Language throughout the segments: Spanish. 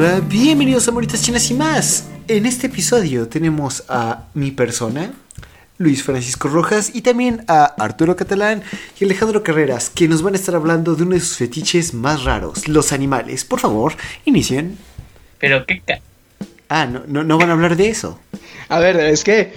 Hola, bienvenidos a Moritas Chinas y más. En este episodio tenemos a mi persona, Luis Francisco Rojas, y también a Arturo Catalán y Alejandro Carreras, que nos van a estar hablando de uno de sus fetiches más raros, los animales. Por favor, inicien. Pero qué... Ca ah, no, no, no van a hablar de eso. A ver, es que...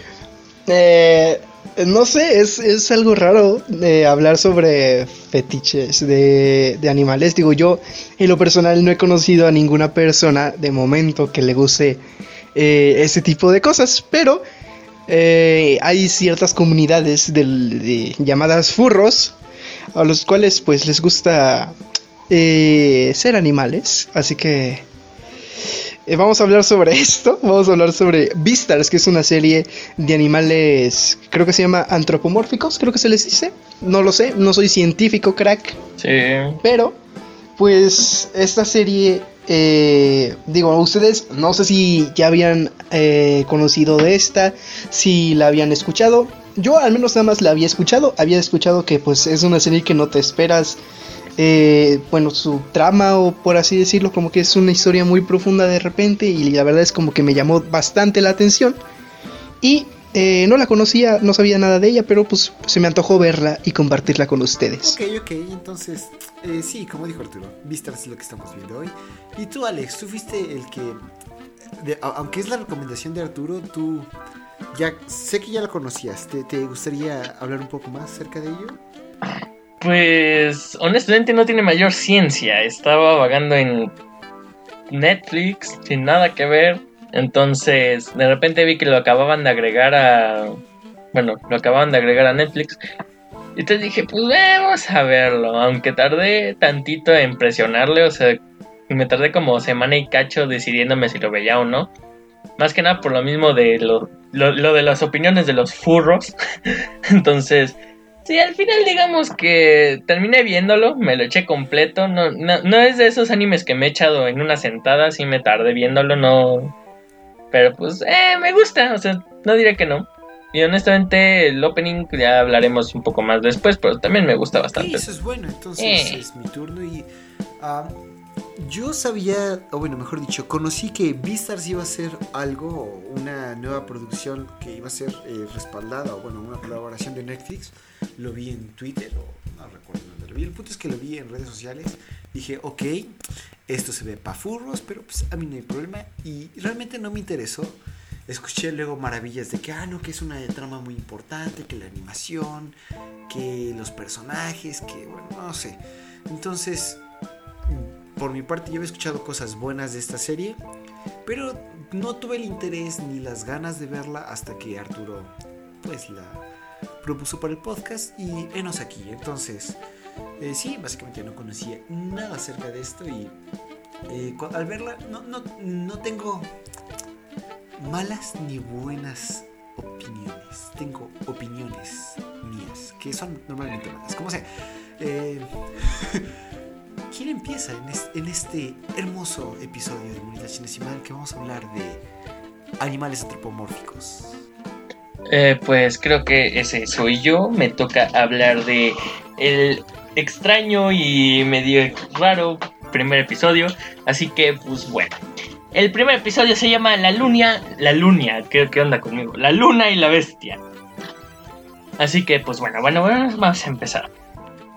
Eh, no sé, es, es algo raro de hablar sobre fetiches de, de, animales. Digo, yo en lo personal no he conocido a ninguna persona de momento que le guste eh, ese tipo de cosas, pero eh, hay ciertas comunidades de, llamadas furros a los cuales pues les gusta eh, ser animales. Así que eh, vamos a hablar sobre esto. Vamos a hablar sobre Beastars, que es una serie de animales, creo que se llama antropomórficos, creo que se les dice. No lo sé, no soy científico, crack. Sí. Pero, pues, esta serie, eh, digo, ustedes no sé si ya habían eh, conocido de esta, si la habían escuchado. Yo al menos nada más la había escuchado. Había escuchado que pues es una serie que no te esperas eh, bueno, su trama o por así decirlo, como que es una historia muy profunda de repente y la verdad es como que me llamó bastante la atención y eh, no la conocía, no sabía nada de ella, pero pues se me antojó verla y compartirla con ustedes. Ok, ok, entonces, eh, sí, como dijo Arturo, vista es lo que estamos viendo hoy. Y tú, Alex, tú fuiste el que, aunque es la recomendación de Arturo, tú ya sé que ya la conocías, ¿te, te gustaría hablar un poco más acerca de ello? Pues honestamente no tiene mayor ciencia. Estaba vagando en Netflix sin nada que ver. Entonces de repente vi que lo acababan de agregar a... Bueno, lo acababan de agregar a Netflix. Y entonces dije, pues vamos a verlo. Aunque tardé tantito en presionarle, o sea, me tardé como semana y cacho decidiéndome si lo veía o no. Más que nada por lo mismo de lo, lo, lo de las opiniones de los furros. entonces Sí, al final digamos que terminé viéndolo, me lo eché completo, no, no, es de esos animes que me he echado en una sentada, sí me tardé viéndolo, no... Pero pues, eh, me gusta, o sea, no diré que no. Y honestamente el opening ya hablaremos un poco más después, pero también me gusta bastante. eso es bueno, entonces eh. es mi turno y... Ah, yo sabía, o bueno, mejor dicho, conocí que Beastars iba a ser algo, una nueva producción que iba a ser eh, respaldada, o bueno, una colaboración de Netflix. Lo vi en Twitter, o no recuerdo dónde lo vi. El punto es que lo vi en redes sociales. Dije, ok, esto se ve pa' furros, pero pues a mí no hay problema. Y realmente no me interesó. Escuché luego maravillas de que, ah, no, que es una trama muy importante, que la animación, que los personajes, que, bueno, no sé. Entonces por mi parte yo había escuchado cosas buenas de esta serie, pero no tuve el interés ni las ganas de verla hasta que Arturo pues la propuso para el podcast y enos aquí. Entonces, eh, sí, básicamente no conocía nada acerca de esto y eh, al verla no, no, no tengo malas ni buenas opiniones. Tengo opiniones mías, que son normalmente malas. Como sea, eh, ¿Quién empieza en, este hermoso episodio de Comunidad Chinesimal que vamos a hablar de animales antropomórficos? Eh, pues creo que ese soy yo. Me toca hablar de el extraño y medio raro primer episodio. Así que, pues bueno. El primer episodio se llama La Lunia. La Lunia, ¿qué, qué onda conmigo? La Luna y la Bestia. Así que, pues bueno, bueno, bueno, vamos a empezar.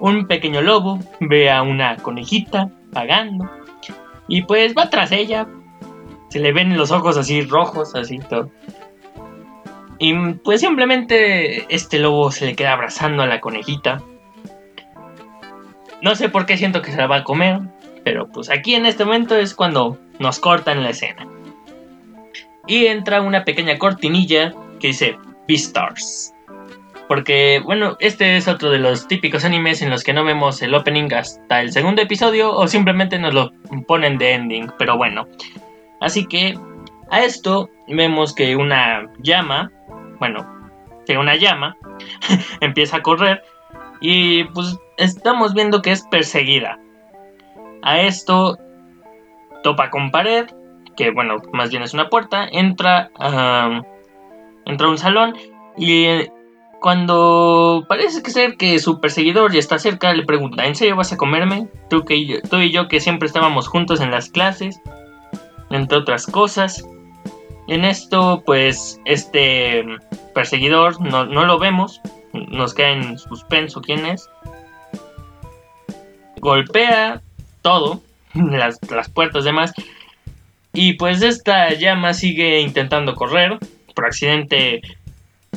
Un pequeño lobo ve a una conejita pagando y pues va tras ella. Se le ven los ojos así rojos, así todo. Y pues simplemente este lobo se le queda abrazando a la conejita. No sé por qué siento que se la va a comer, pero pues aquí en este momento es cuando nos cortan la escena. Y entra una pequeña cortinilla que dice Beastars. Porque, bueno, este es otro de los típicos animes en los que no vemos el opening hasta el segundo episodio o simplemente nos lo ponen de ending. Pero bueno, así que a esto vemos que una llama, bueno, que una llama empieza a correr y pues estamos viendo que es perseguida. A esto topa con pared, que bueno, más bien es una puerta, entra entra a un salón y cuando parece que ser que su perseguidor ya está cerca, le pregunta, ¿en serio vas a comerme? Tú, que tú y yo que siempre estábamos juntos en las clases. entre otras cosas. En esto, pues, este perseguidor no, lo vemos, nos queda en suspenso quién es. Golpea todo, las, las puertas demás. Y pues esta llama sigue intentando correr. Por accidente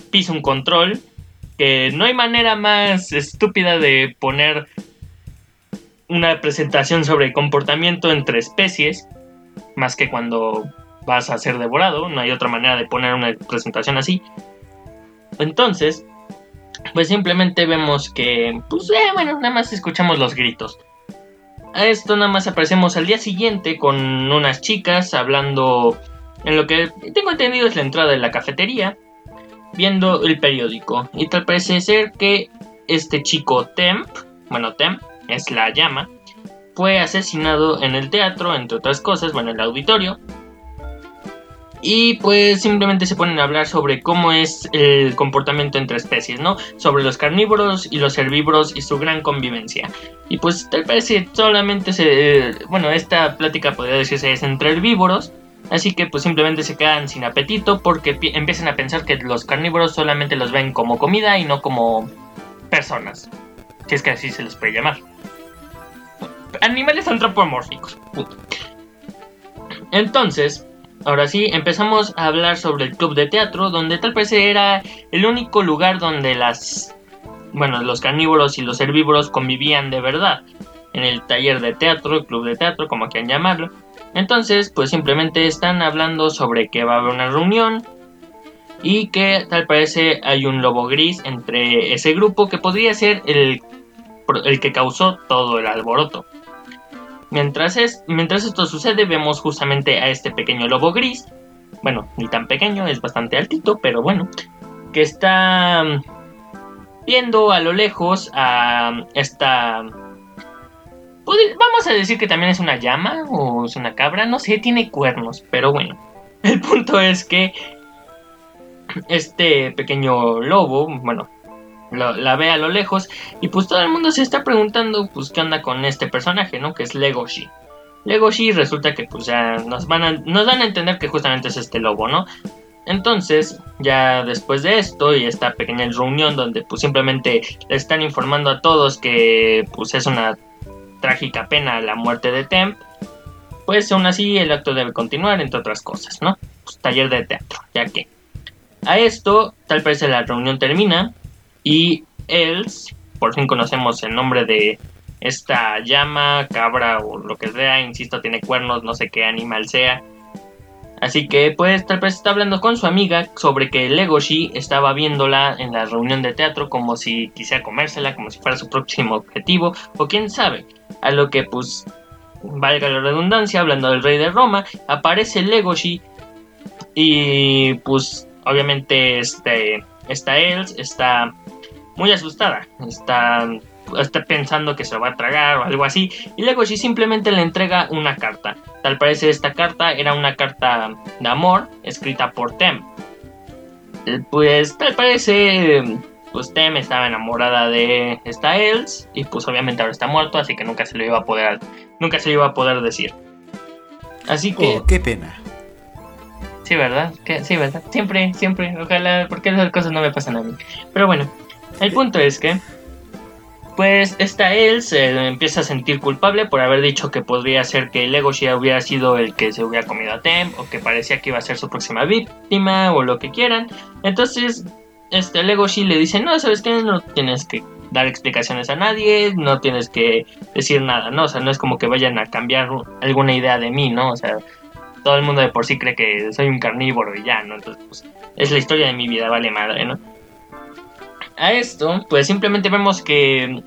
pisa un control. Que no hay manera más estúpida de poner una presentación sobre comportamiento entre especies. Más que cuando vas a ser devorado. No hay otra manera de poner una presentación así. Entonces, pues simplemente vemos que, pues eh, bueno, nada más escuchamos los gritos. A esto nada más aparecemos al día siguiente con unas chicas hablando en lo que tengo entendido es la entrada de la cafetería, viendo el periódico. Y tal parece ser que este chico Temp, bueno, Temp es la llama, fue asesinado en el teatro, entre otras cosas, bueno, en el auditorio, y pues simplemente se ponen a hablar sobre cómo es el comportamiento entre especies, ¿no? Sobre los carnívoros y los herbívoros y su gran convivencia. Y pues tal vez solamente se... Bueno, esta plática podría decirse es entre herbívoros. Así que pues simplemente se quedan sin apetito porque empiezan a pensar que los carnívoros solamente los ven como comida y no como personas. Si es que así se les puede llamar. Animales antropomórficos. Entonces, Ahora sí, empezamos a hablar sobre el club de teatro, donde tal vez era el único lugar donde las, bueno, los carnívoros y los herbívoros convivían de verdad. En el taller de teatro, el club de teatro, como quieran llamarlo. Entonces, pues simplemente están hablando sobre que va a haber una reunión y que tal parece hay un lobo gris entre ese grupo que podría ser el, el que causó todo el alboroto. Mientras, es, mientras esto sucede, vemos justamente a este pequeño lobo gris. Bueno, ni tan pequeño, es bastante altito, pero bueno. Que está viendo a lo lejos a esta... Vamos a decir que también es una llama o es una cabra, no sé, tiene cuernos, pero bueno. El punto es que este pequeño lobo, bueno, la ve a lo lejos y pues todo el mundo se está preguntando pues qué onda con este personaje, ¿no? Que es Legoshi. Legoshi resulta que pues ya nos van nos dan a entender que justamente es este lobo, ¿no? Entonces, ya después de esto y esta pequeña reunión donde pues simplemente le están informando a todos que pues es una trágica pena la muerte de Temp, pues aún así el acto debe continuar entre otras cosas, ¿no? Pues taller de teatro, ya que a esto tal parece la reunión termina y Els, por fin conocemos el nombre de esta llama, cabra o lo que sea, insisto, tiene cuernos, no sé qué animal sea. Así que pues tal vez está hablando con su amiga sobre que Legoshi estaba viéndola en la reunión de teatro como si quisiera comérsela, como si fuera su próximo objetivo, o quién sabe. A lo que pues, valga la redundancia, hablando del rey de Roma, aparece Legoshi y pues obviamente este, está Els, está muy asustada. Está, está pensando que se va a tragar o algo así. Y luego sí simplemente le entrega una carta. Tal parece esta carta era una carta de amor escrita por Tem. Eh, pues tal parece pues Tem estaba enamorada de esta Els y pues obviamente ahora está muerto, así que nunca se lo iba a poder nunca se lo iba a poder decir. Así que oh, qué pena. Sí, ¿verdad? sí, ¿verdad? Siempre, siempre. Ojalá, porque esas cosas no me pasan a mí. Pero bueno, el punto es que, pues esta él se empieza a sentir culpable por haber dicho que podría ser que Legoshi hubiera sido el que se hubiera comido a Tem o que parecía que iba a ser su próxima víctima o lo que quieran. Entonces, este Legoshi le dice, no, ¿sabes qué? No tienes que dar explicaciones a nadie, no tienes que decir nada, ¿no? O sea, no es como que vayan a cambiar alguna idea de mí, ¿no? O sea, todo el mundo de por sí cree que soy un carnívoro y ya, ¿no? Entonces, pues, es la historia de mi vida, vale madre, ¿no? A esto, pues simplemente vemos que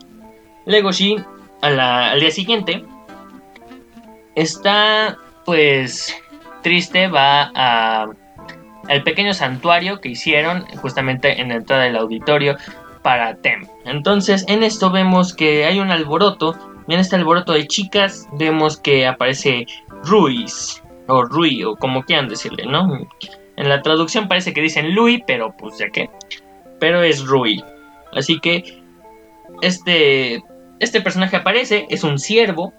Legoshi al día siguiente está pues triste, va a, al pequeño santuario que hicieron justamente en la entrada del auditorio para Tem. Entonces en esto vemos que hay un alboroto, en este alboroto de chicas vemos que aparece Ruiz o Rui o como quieran decirle, ¿no? En la traducción parece que dicen Louis, pero pues ya que pero es Rui. Así que este, este personaje aparece, es un siervo,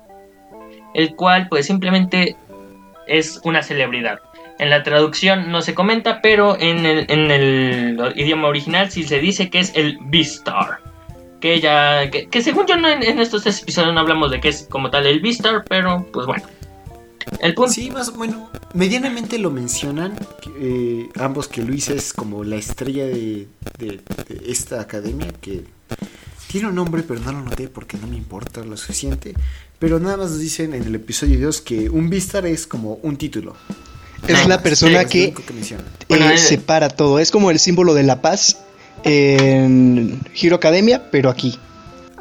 el cual pues simplemente es una celebridad. En la traducción no se comenta, pero en el, idioma original sí se dice que es el Beastar. Que ya. Que, según yo en, estos episodios no hablamos de que es como tal el Beastar, pero pues bueno. El punto. Sí, más bueno, medianamente lo mencionan eh, ambos que Luis es como la estrella de, esta academia que tiene un nombre, pero no lo noté porque no me importa lo suficiente. Pero nada más nos dicen en el episodio 2 que un Vistar es como un título. Es la persona que, eh, separa todo. Es como el símbolo de la paz en Hero Academia, pero aquí.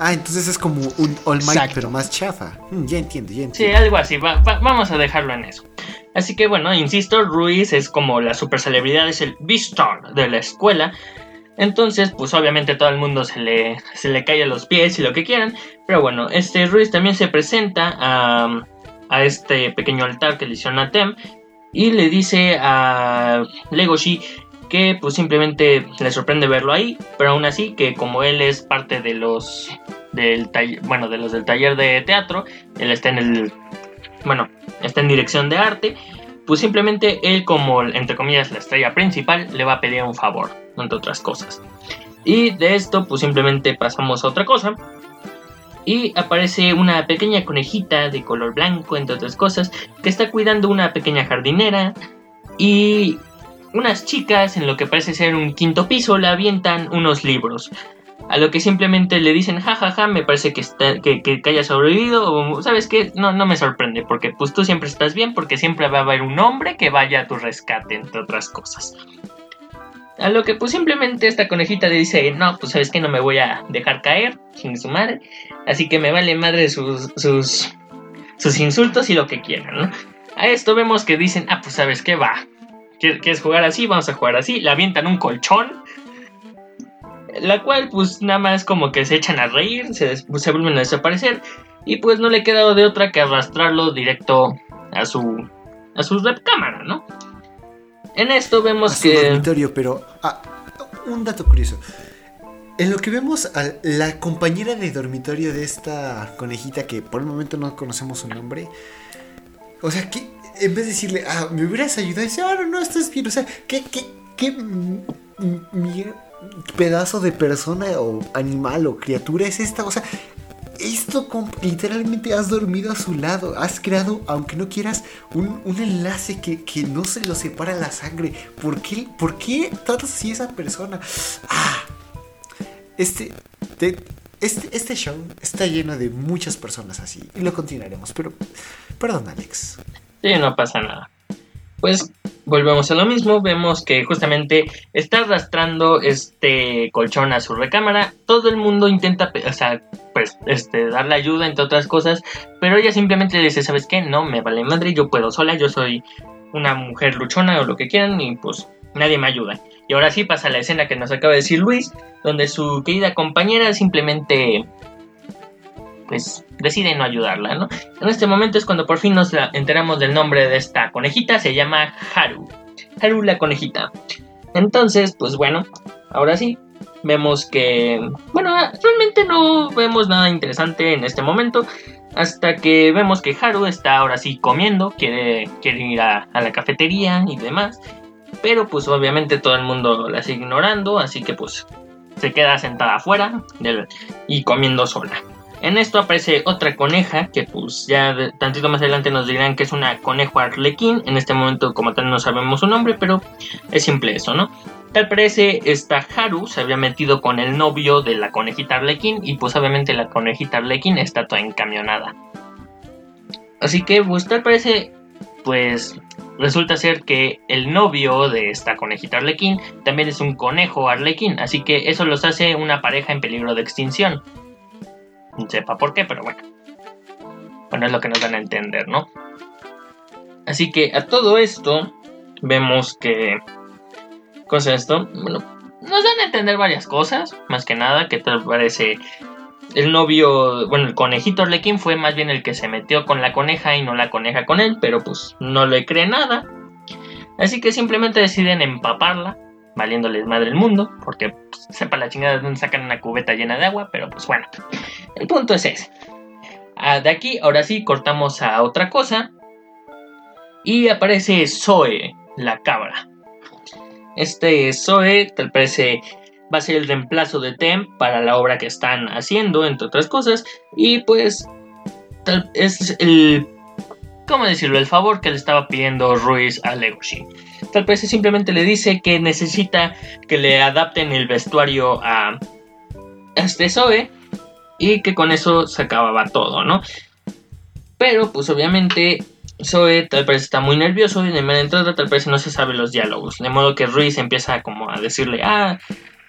Ah, entonces es como un All Might, pero más chafa. Mm, ya entiendo, ya entiendo. Sí, algo así. vamos a dejarlo en eso. Así que bueno, insisto, Ruiz es como la super celebridad, es el Beastar de la escuela. Entonces, pues obviamente todo el mundo se le, se le cae a los pies y lo que quieran. Pero bueno, este Ruiz también se presenta a, a este pequeño altar que le hicieron a Tem. Y le dice a Legoshi que pues simplemente le sorprende verlo ahí, pero aún así que como él es parte de los del bueno, de los del taller de teatro, él está en el bueno, está en dirección de arte, pues simplemente él como entre comillas la estrella principal le va a pedir un favor, entre otras cosas. Y de esto pues simplemente pasamos a otra cosa. Y aparece una pequeña conejita de color blanco, entre otras cosas, que está cuidando una pequeña jardinera. Y unas chicas, en lo que parece ser un quinto piso, le avientan unos libros. A lo que simplemente le dicen, jajaja, ja, ja, me parece que, está, que, que, haya sobrevivido, o sabes qué, no, no me sorprende, porque pues tú siempre estás bien, porque siempre va a haber un hombre que vaya a tu rescate, entre otras cosas. A lo que pues simplemente esta conejita le dice, no, pues sabes que no me voy a dejar caer, sin su madre, así que me vale madre sus, sus, sus insultos y lo que quieran, ¿no? A esto vemos que dicen, ah, pues sabes qué va, ¿Quieres jugar así? Vamos a jugar así. Le avientan un colchón. La cual, pues nada más como que se echan a reír, se, se vuelven a desaparecer. Y pues no le queda de otra que arrastrarlo directo a su, a su cámara, ¿no? En esto vemos que. dormitorio, pero. Ah, un dato curioso. En lo que vemos a la compañera de dormitorio de esta conejita, que por el momento no conocemos su nombre. O sea, que en vez de decirle, ah, me hubieras ayudado, dice, ah, no, no, estás bien. O sea, ¿qué, qué, qué pedazo de persona o animal o criatura es esta? O sea, esto literalmente has dormido a su lado, has creado, aunque no quieras, un, enlace que, no se lo separa la sangre. ¿Por qué, ¿Por qué tratas así a esa persona? Ah, este, este, este show está lleno de muchas personas así y lo continuaremos, pero perdón Alex. Sí, no pasa nada. Pues volvemos a lo mismo, vemos que justamente está arrastrando este colchón a su recámara, todo el mundo intenta, o sea, pues, este, darle ayuda entre otras cosas, pero ella simplemente le dice, ¿sabes qué? No, me vale madre, yo puedo sola, yo soy una mujer luchona o lo que quieran y pues nadie me ayuda. Y ahora sí pasa la escena que nos acaba de decir Luis, donde su querida compañera simplemente pues decide no ayudarla, ¿no? En este momento es cuando por fin nos enteramos del nombre de esta conejita, se llama Haru. Haru la conejita. Entonces, pues bueno, ahora sí, vemos que, bueno, realmente no vemos nada interesante en este momento, hasta que vemos que Haru está ahora sí comiendo, quiere, ir a, la cafetería y demás, pero pues obviamente todo el mundo la sigue ignorando, así que pues se queda sentada afuera y comiendo sola. En esto aparece otra coneja que pues ya tantito más adelante nos dirán que es una conejo arlequín. En este momento como tal no sabemos su nombre, pero es simple eso, ¿no? Tal parece esta Haru se había metido con el novio de la conejita arlequín y pues obviamente la conejita arlequín está toda encamionada. Así que pues tal parece pues resulta ser que el novio de esta conejita arlequín también es un conejo arlequín, así que eso los hace una pareja en peligro de extinción sepa por qué, pero bueno. Bueno, es lo que nos dan a entender, ¿no? Así que a todo esto vemos que... Cosa esto? Bueno, nos dan a entender varias cosas, más que nada, que tal parece el novio, bueno, el conejito Arlequín fue más bien el que se metió con la coneja y no la coneja con él, pero pues no le cree nada. Así que simplemente deciden empaparla, valiéndoles madre el mundo, porque pues, sepa la chingada de dónde sacan una cubeta llena de agua, pero pues bueno. El punto es ese. Ah, de aquí, ahora sí, cortamos a otra cosa. Y aparece Zoe, la cabra. Este Zoe, tal parece, va a ser el reemplazo de Tem para la obra que están haciendo, entre otras cosas. Y pues, tal, es el ¿cómo decirlo? El favor que le estaba pidiendo Ruiz a Legoshi. Tal vez simplemente le dice que necesita que le adapten el vestuario a este Zoe y que con eso se acababa todo, ¿no? Pero pues obviamente Zoe tal vez está muy nervioso y de manera entrada tal vez no se sabe los diálogos. De modo que Ruiz empieza como a decirle, ah,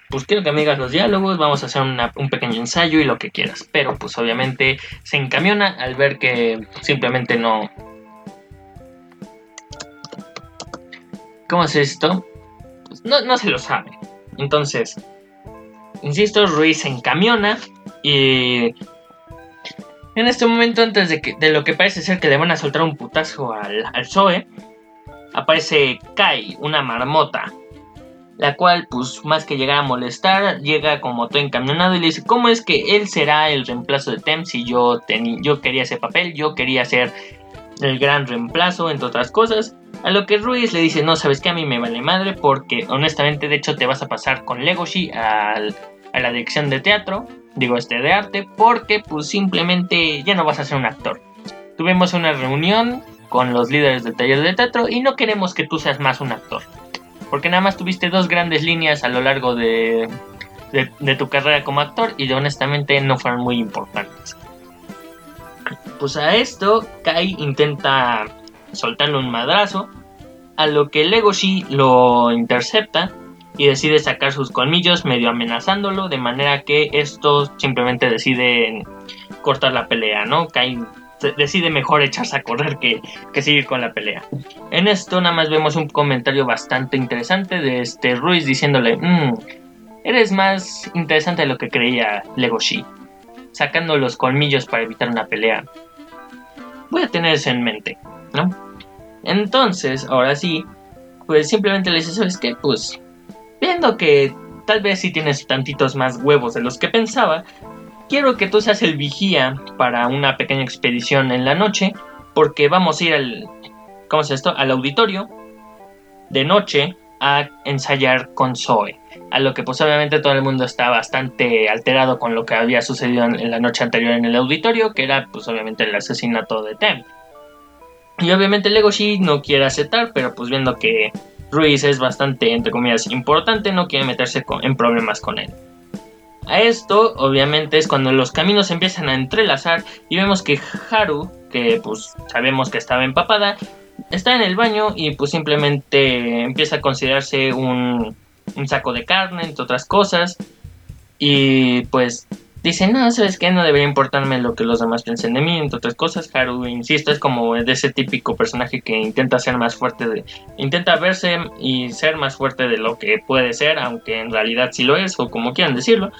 pues quiero que me digas los diálogos, vamos a hacer un pequeño ensayo y lo que quieras. Pero pues obviamente se encamiona al ver que simplemente no, ¿Cómo es esto? Pues no, no se lo sabe. Entonces, insisto, Ruiz encamiona y en este momento, antes de, que, de lo que parece ser que le van a soltar un putazo al, al Zoe, aparece Kai, una marmota, la cual, pues más que llegar a molestar, llega como todo encamionado y le dice, ¿cómo es que él será el reemplazo de Tem si yo, yo quería ese papel, yo quería ser el gran reemplazo, entre otras cosas? A lo que Ruiz le dice, no, sabes que a mí me vale madre porque honestamente de hecho te vas a pasar con Legoshi a la dirección de teatro, digo este de arte, porque pues simplemente ya no vas a ser un actor. Tuvimos una reunión con los líderes del taller de teatro y no queremos que tú seas más un actor. Porque nada más tuviste dos grandes líneas a lo largo de, de, de tu carrera como actor y honestamente no fueron muy importantes. Pues a esto Kai intenta soltarle un madrazo, a lo que Legoshi lo intercepta y decide sacar sus colmillos medio amenazándolo, de manera que estos simplemente deciden cortar la pelea, ¿no? Kai decide mejor echarse a correr que, que, seguir con la pelea. En esto nada más vemos un comentario bastante interesante de este Ruiz diciéndole, mmm, eres más interesante de lo que creía Legoshi, sacando los colmillos para evitar una pelea. Voy a tener eso en mente. ¿no? Entonces, ahora sí, pues simplemente le dice, ¿sabes qué? Pues viendo que tal vez sí tienes tantitos más huevos de los que pensaba, quiero que tú seas el vigía para una pequeña expedición en la noche, porque vamos a ir al, ¿cómo es esto? Al auditorio de noche a ensayar con Zoe. A lo que pues obviamente todo el mundo está bastante alterado con lo que había sucedido en la noche anterior en el auditorio, que era pues obviamente el asesinato de Tem. Y obviamente Legoshi no quiere aceptar, pero pues viendo que Ruiz es bastante, entre comillas, importante, no quiere meterse en problemas con él. A esto, obviamente, es cuando los caminos empiezan a entrelazar y vemos que Haru, que pues sabemos que estaba empapada, está en el baño y pues simplemente empieza a considerarse un, un saco de carne, entre otras cosas. Y pues dice, no, ¿sabes qué? No debería importarme lo que los demás piensen de mí, entre otras cosas. Haru, insisto, es como de ese típico personaje que intenta ser más fuerte, de, intenta verse y ser más fuerte de lo que puede ser, aunque en realidad sí lo es, o como quieran decirlo.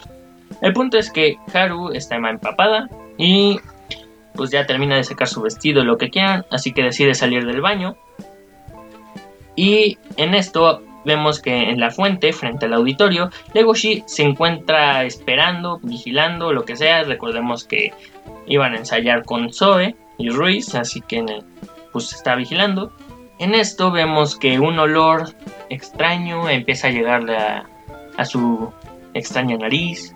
El punto es que Haru está empapada y pues ya termina de secar su vestido, lo que quieran, así que decide salir del baño. Y en esto vemos que en la fuente, frente al auditorio, Legoshi se encuentra esperando, vigilando, lo que sea. Recordemos que iban a ensayar con Zoe y Ruiz, así que pues está vigilando. En esto vemos que un olor extraño empieza a llegarle a, a su extraña nariz,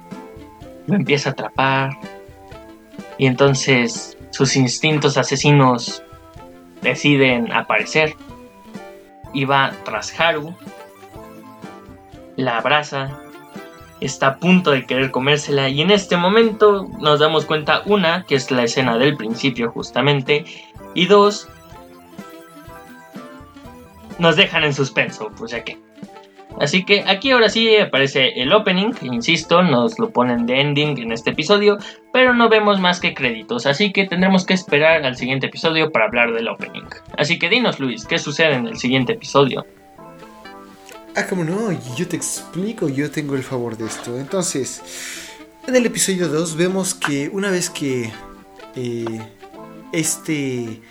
lo empieza a atrapar y entonces sus instintos asesinos deciden aparecer y va tras Haru la abraza, está a punto de querer comérsela y en este momento nos damos cuenta, una, que es la escena del principio justamente, y dos, nos dejan en suspenso, pues ya que. Así que aquí ahora sí aparece el opening, insisto, nos lo ponen de ending en este episodio, pero no vemos más que créditos, así que tendremos que esperar al siguiente episodio para hablar del opening. Así que dinos Luis, ¿qué sucede en el siguiente episodio? Ah, como no, yo te explico, yo tengo el favor de esto. Entonces, en el episodio 2 vemos que una vez que eh, este...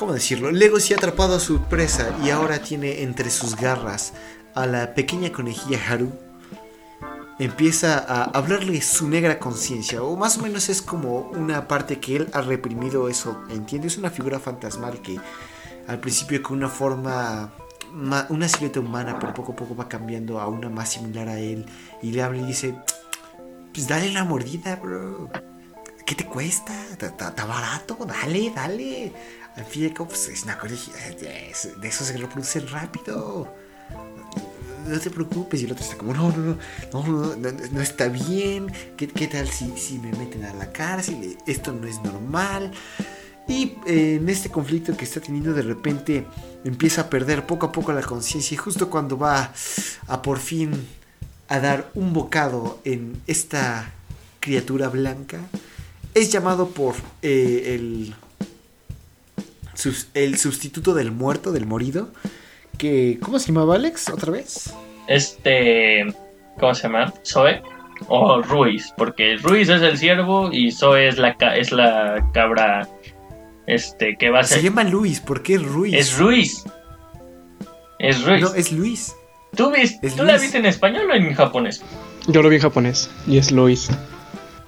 ¿Cómo decirlo? Lego se ha atrapado a su presa y ahora tiene entre sus garras a la pequeña conejilla Haru. Empieza a hablarle su negra conciencia, o más o menos es como una parte que él ha reprimido eso, ¿entiendes? Una figura fantasmal que al principio con una forma, una silueta humana, pero poco a poco va cambiando a una más similar a él. Y le habla y dice, pues dale la mordida, bro. ¿Qué te cuesta? ¿Está barato? Dale, dale. Al fin y al cabo, pues es una cosa de eso se reproduce rápido no te preocupes. Y el otro está como, no, no, no, no, no, no está bien. ¿Qué, qué tal si, si, me meten a la cárcel? Esto no es normal. Y eh, en este conflicto que está teniendo, de repente empieza a perder poco a poco la conciencia. Y justo cuando va a por fin a dar un bocado en esta criatura blanca, es llamado por eh, el, el sustituto del muerto, del morido que. ¿Cómo se llamaba Alex? ¿Otra vez? Este. ¿Cómo se llama? ¿Zoe? O Ruiz, porque Ruiz es el ciervo y Zoe es la, es la cabra. Este, que va a ser. Se llama Luis, ¿por qué Ruiz? Es Ruiz. Es Ruiz. No, es Luis. ¿Tú, ¿tú la viste en español o en japonés? Yo lo vi en japonés y es Luis.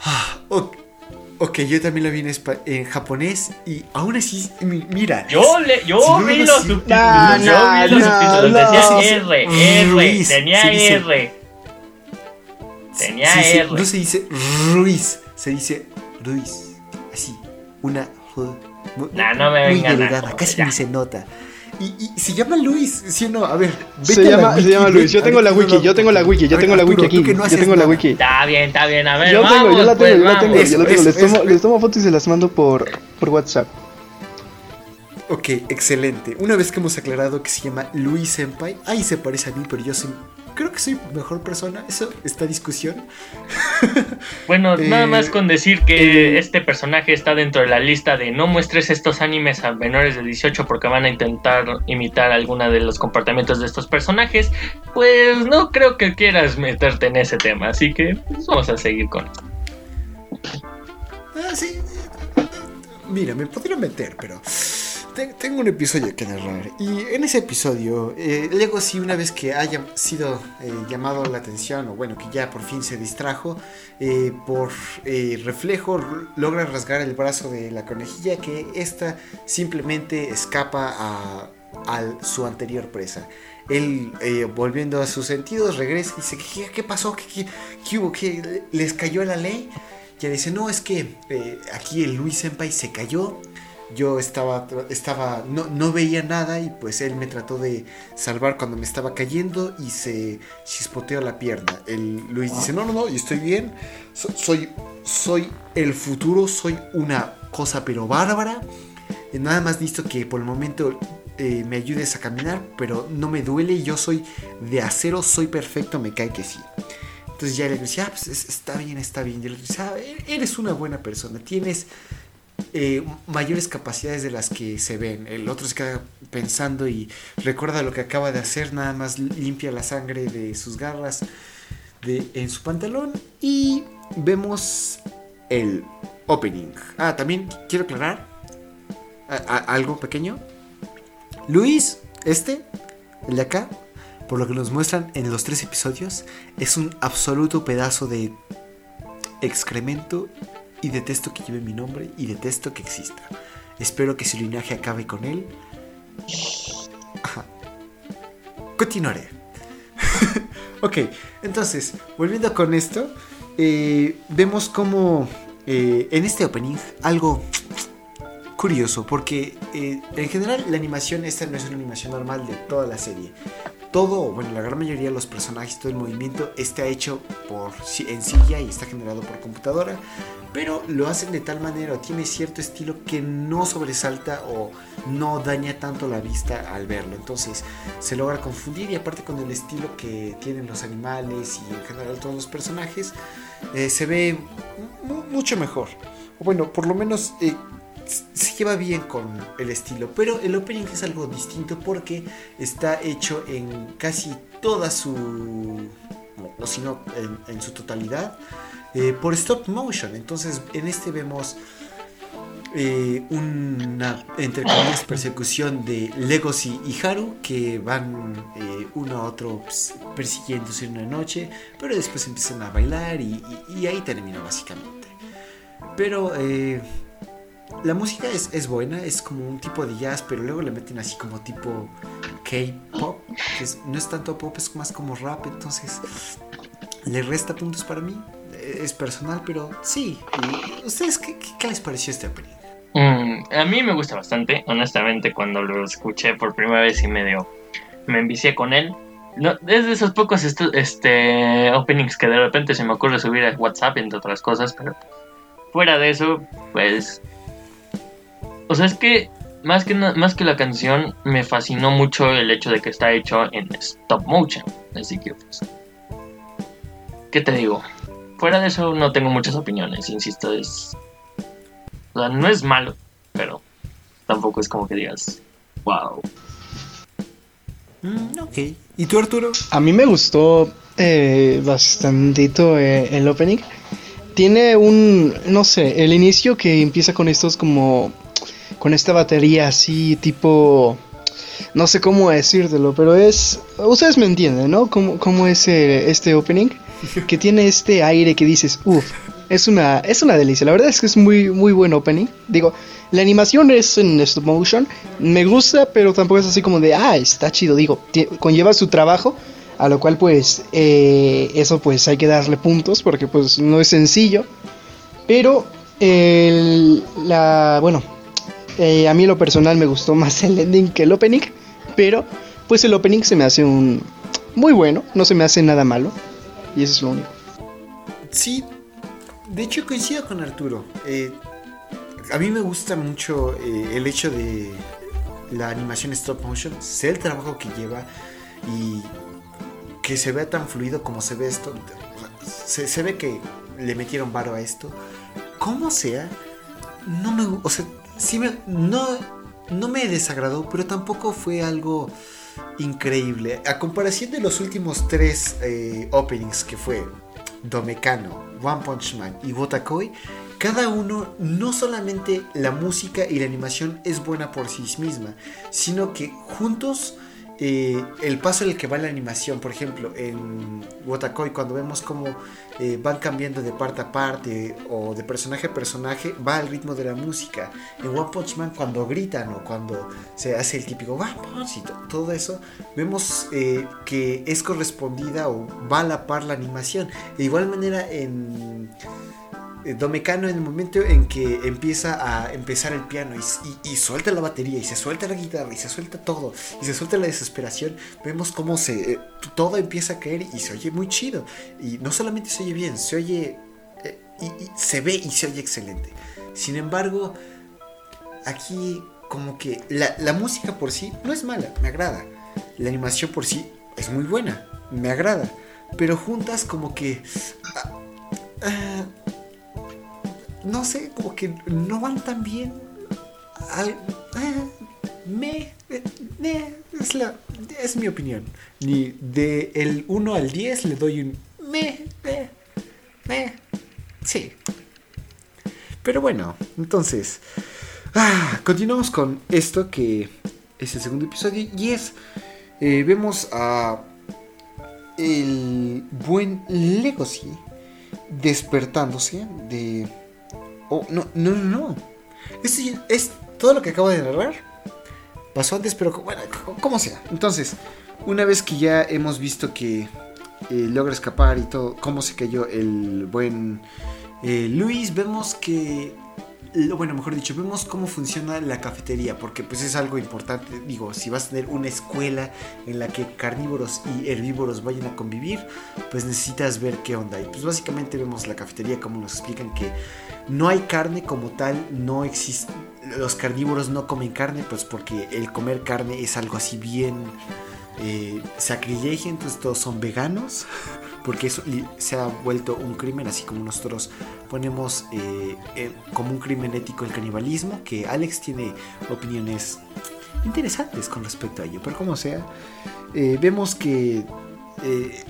Ah, ok. Ok, yo también lo vi en, japonés y aún así, mira. Yo, le, yo vi los subtítulos. yo vi los subtítulos. Decía R, R, tenía R. Tenía R. no se dice Ruiz, se dice Ruiz. Así, una. Nah, no me vengan. casi ni se nota. Y, se llama Luis, ¿sí o no? A ver, se llama, se llama Luis. Yo tengo la wiki, yo tengo la wiki, yo tengo la wiki aquí. Yo tengo la wiki. Está bien, está bien. A ver, yo vamos, tengo, yo la tengo, yo la tengo, yo la tengo. Les tomo, les tomo fotos y se las mando por, por WhatsApp. Ok, excelente. Una vez que hemos aclarado que se llama Luis Senpai, ahí se parece a mí, pero yo soy creo que soy mejor persona. Eso, esta discusión. Bueno, nada más con decir que este personaje está dentro de la lista de no muestres estos animes a menores de 18 porque van a intentar imitar alguna de los comportamientos de estos personajes. Pues no creo que quieras meterte en ese tema. Así que pues, vamos a seguir con Ah, sí. Mira, me podría meter, pero tengo un episodio que narrar. Y en ese episodio, eh, Lego sí una vez que haya sido eh, llamado la atención, o bueno, que ya por fin se distrajo, eh, por reflejo logra rasgar el brazo de la conejilla, que esta simplemente escapa a, su anterior presa. Él, volviendo a sus sentidos, regresa y dice, ¿qué, qué pasó? ¿Qué, ¿Qué, hubo? ¿Qué les cayó la ley? Y dice, no, es que aquí el Luis Senpai se cayó yo estaba, estaba no, no, veía nada y pues él me trató de salvar cuando me estaba cayendo y se chispoteó la pierna. El Luis dice, no, no, no, yo estoy bien, soy, soy el futuro, soy una cosa pero bárbara. Y nada más listo que por el momento eh, me ayudes a caminar, pero no me duele, yo soy de acero, soy perfecto, me cae que sí. Entonces ya le decía, ah, pues está bien, está bien. Y le decía, ah, e-, eres una buena persona, tienes eh, mayores capacidades de las que se ven. El otro se queda pensando y recuerda lo que acaba de hacer, nada más limpia la sangre de sus garras de, en su pantalón y vemos el opening. Ah, también quiero aclarar algo pequeño. Luis, este, el de acá, por lo que nos muestran en los tres episodios, es un absoluto pedazo de excremento y detesto que lleve mi nombre y detesto que exista. Espero que su linaje acabe con él. Continuaré. ok, entonces, volviendo con esto, eh, vemos como eh, en este opening algo curioso, porque eh, en general la animación esta no es una animación normal de toda la serie todo, bueno, la gran mayoría de los personajes, todo el movimiento está hecho por, en silla y está generado por computadora, pero lo hacen de tal manera, tiene cierto estilo que no sobresalta o no daña tanto la vista al verlo. Entonces se logra confundir y aparte con el estilo que tienen los animales y en general todos los personajes, eh, se ve mucho mejor. Bueno, por lo menos eh, se lleva bien con el estilo, pero el opening es algo distinto porque está hecho en casi toda su, o si no, en, su totalidad, eh, por stop motion. Entonces, en este vemos eh, una, entre comillas, persecución de Legoshi y Haru que van eh, uno a otro pues, persiguiéndose en una noche, pero después empiezan a bailar y, y ahí termina básicamente. Pero la música es, es, buena, es como un tipo de jazz, pero luego le meten así como tipo K-pop, que no es tanto pop, es más como rap, entonces le resta puntos para mí. Es personal, pero sí. ¿Ustedes qué, qué les pareció este opening? Mm, a mí me gusta bastante, honestamente, cuando lo escuché por primera vez y medio me envicié con él. No, es de esos pocos este, openings que de repente se me ocurre subir a WhatsApp, entre otras cosas, pero fuera de eso, pues... O sea, es que más que, más que la canción, me fascinó mucho el hecho de que está hecho en stop motion. Así que, pues... ¿Qué te digo? Fuera de eso no tengo muchas opiniones, insisto, es o sea, no es malo, pero tampoco es como que digas, wow. Mm, ok. ¿Y tú, Arturo? A mí me gustó eh, bastantito eh, el opening. Tiene un, no sé, el inicio que empieza con estos como, con esta batería así tipo, no sé cómo decírtelo, pero es, ustedes me entienden, ¿no? Cómo, cómo es eh, este opening, que tiene este aire que dices, uff, es una, es una delicia. La verdad es que es muy, muy buen opening. Digo, la animación es en stop motion. Me gusta, pero tampoco es así como de, ah, está chido. Digo, conlleva su trabajo. A lo cual pues eh, eso pues hay que darle puntos porque pues no es sencillo. Pero el, la, bueno, eh, a mí lo personal me gustó más el ending que el opening. Pero pues el opening se me hace un muy bueno, no se me hace nada malo. Y eso es lo único. Sí, de hecho coincido con Arturo. Eh, a mí me gusta mucho eh, el hecho de la animación stop motion, sé el trabajo que lleva y que se vea tan fluido como se ve esto. Se, ve que le metieron varo a esto. Como sea, no me, o sea, sí no, no me desagradó, pero tampoco fue algo increíble. A comparación de los últimos tres eh, openings que fue Domecano, One Punch Man y Botakoi, cada uno no solamente la música y la animación es buena por sí misma, sino que juntos el paso en el que va la animación, por ejemplo, en Wotakoi, cuando vemos cómo eh, van cambiando de parte a parte o de personaje a personaje, va al ritmo de la música. En One Punch Man, cuando gritan o cuando se hace el típico One Punch y todo eso, vemos eh, que es correspondida o va a la par la animación. De igual manera, en Domecano en el momento en que empieza a empezar el piano y, suelta la batería y se suelta la guitarra y se suelta todo y se suelta la desesperación, vemos cómo se, eh, todo empieza a caer y se oye muy chido. Y no solamente se oye bien, se oye eh, y, se ve y se oye excelente. Sin embargo, aquí como que la, música por sí no es mala, me agrada. La animación por sí es muy buena, me agrada. Pero juntas como que... Ah, ah, no sé, como que no van tan bien. Eh, me, eh, es, la, es mi opinión. Ni de el 1 al 10 le doy un me, me, me. Sí. Pero bueno, entonces, ah, continuamos con esto que es el segundo episodio y es, eh, vemos a el buen Legacy despertándose de Oh, no, no, no. Esto es todo lo que acabo de narrar. Pasó antes, pero bueno, como sea. Entonces, una vez que ya hemos visto que eh, logra escapar y todo, cómo se cayó el buen eh, Luis, vemos que bueno, mejor dicho, vemos cómo funciona la cafetería, porque pues es algo importante, digo, si vas a tener una escuela en la que carnívoros y herbívoros vayan a convivir, pues necesitas ver qué onda. Y pues básicamente vemos la cafetería como nos explican que no hay carne como tal, no existe, los carnívoros no comen carne, pues porque el comer carne es algo así bien eh, sacrilegio, entonces todos son veganos. porque eso se ha vuelto un crimen, así como nosotros ponemos eh, como un crimen ético el canibalismo, que Alex tiene opiniones interesantes con respecto a ello, pero como sea, eh, vemos que eh,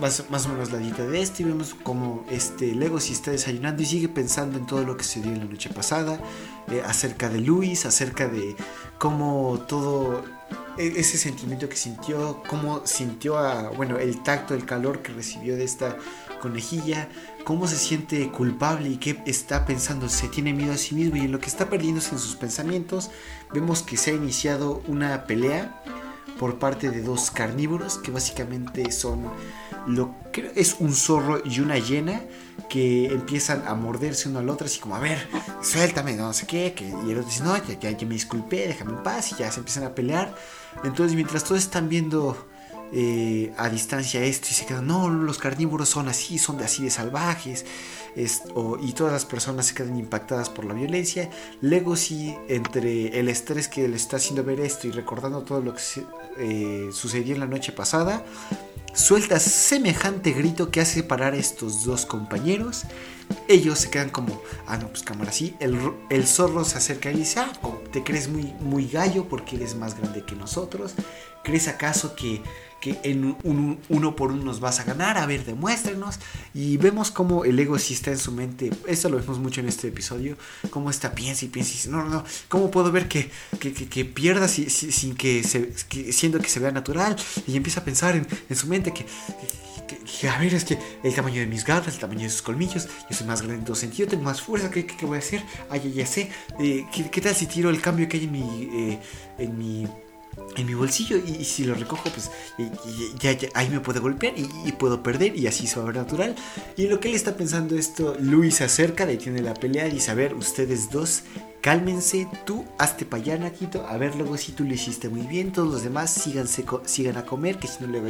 más, más, o menos la dieta de este y vemos como este Legosi está desayunando y sigue pensando en todo lo que se dio en la noche pasada, acerca de Luis, acerca de cómo todo e-, ese sentimiento que sintió, cómo sintió a, bueno, el tacto, el calor que recibió de esta conejilla, cómo se siente culpable y qué está pensando, se tiene miedo a sí mismo y en lo que está perdiéndose en sus pensamientos, vemos que se ha iniciado una pelea por parte de dos carnívoros que básicamente son lo que es un zorro y una hiena que empiezan a morderse uno al otro así como a ver suéltame no sé qué que, y el otro dice no ya, ya, me disculpé déjame en paz y ya se empiezan a pelear. Entonces mientras todos están viendo eh, a distancia esto y se quedan, no, los carnívoros son así, son de así de salvajes, y todas las personas se quedan impactadas por la violencia. Legacy, entre el estrés que le está haciendo ver esto y recordando todo lo que eh, sucedió en la noche pasada, suelta semejante grito que hace parar a estos dos compañeros. Ellos se quedan como, ah, no, pues cámara, sí. El, el zorro se acerca y dice, ah, te crees muy, muy gallo porque eres más grande que nosotros. ¿Crees acaso que que en un, uno por uno nos vas a ganar, a ver, demuéstrenos. Y vemos cómo el ego sí está en su mente, eso lo vemos mucho en este episodio, cómo está piensa y piensa y dice, no, no, no, ¿cómo puedo ver que, que, que, pierda sin que, siendo que se vea natural? Y empieza a pensar en, su mente que, a ver, es que el tamaño de mis garras, el tamaño de sus colmillos, yo soy más grande en todo sentido, tengo más fuerza, ¿qué, qué, voy a hacer? Ay, ya, sé, eh, ¿qué, tal si tiro el cambio que hay en mi, eh, en mi en mi bolsillo y, si lo recojo pues ya, ahí me puede golpear y, puedo perder y así se va a ver natural y lo que él está pensando esto Luis se acerca detiene la pelea y a ver ustedes dos cálmense tú hazte para allá Naquito a ver luego si tú lo hiciste muy bien todos los demás síganse, sigan a comer que si no luego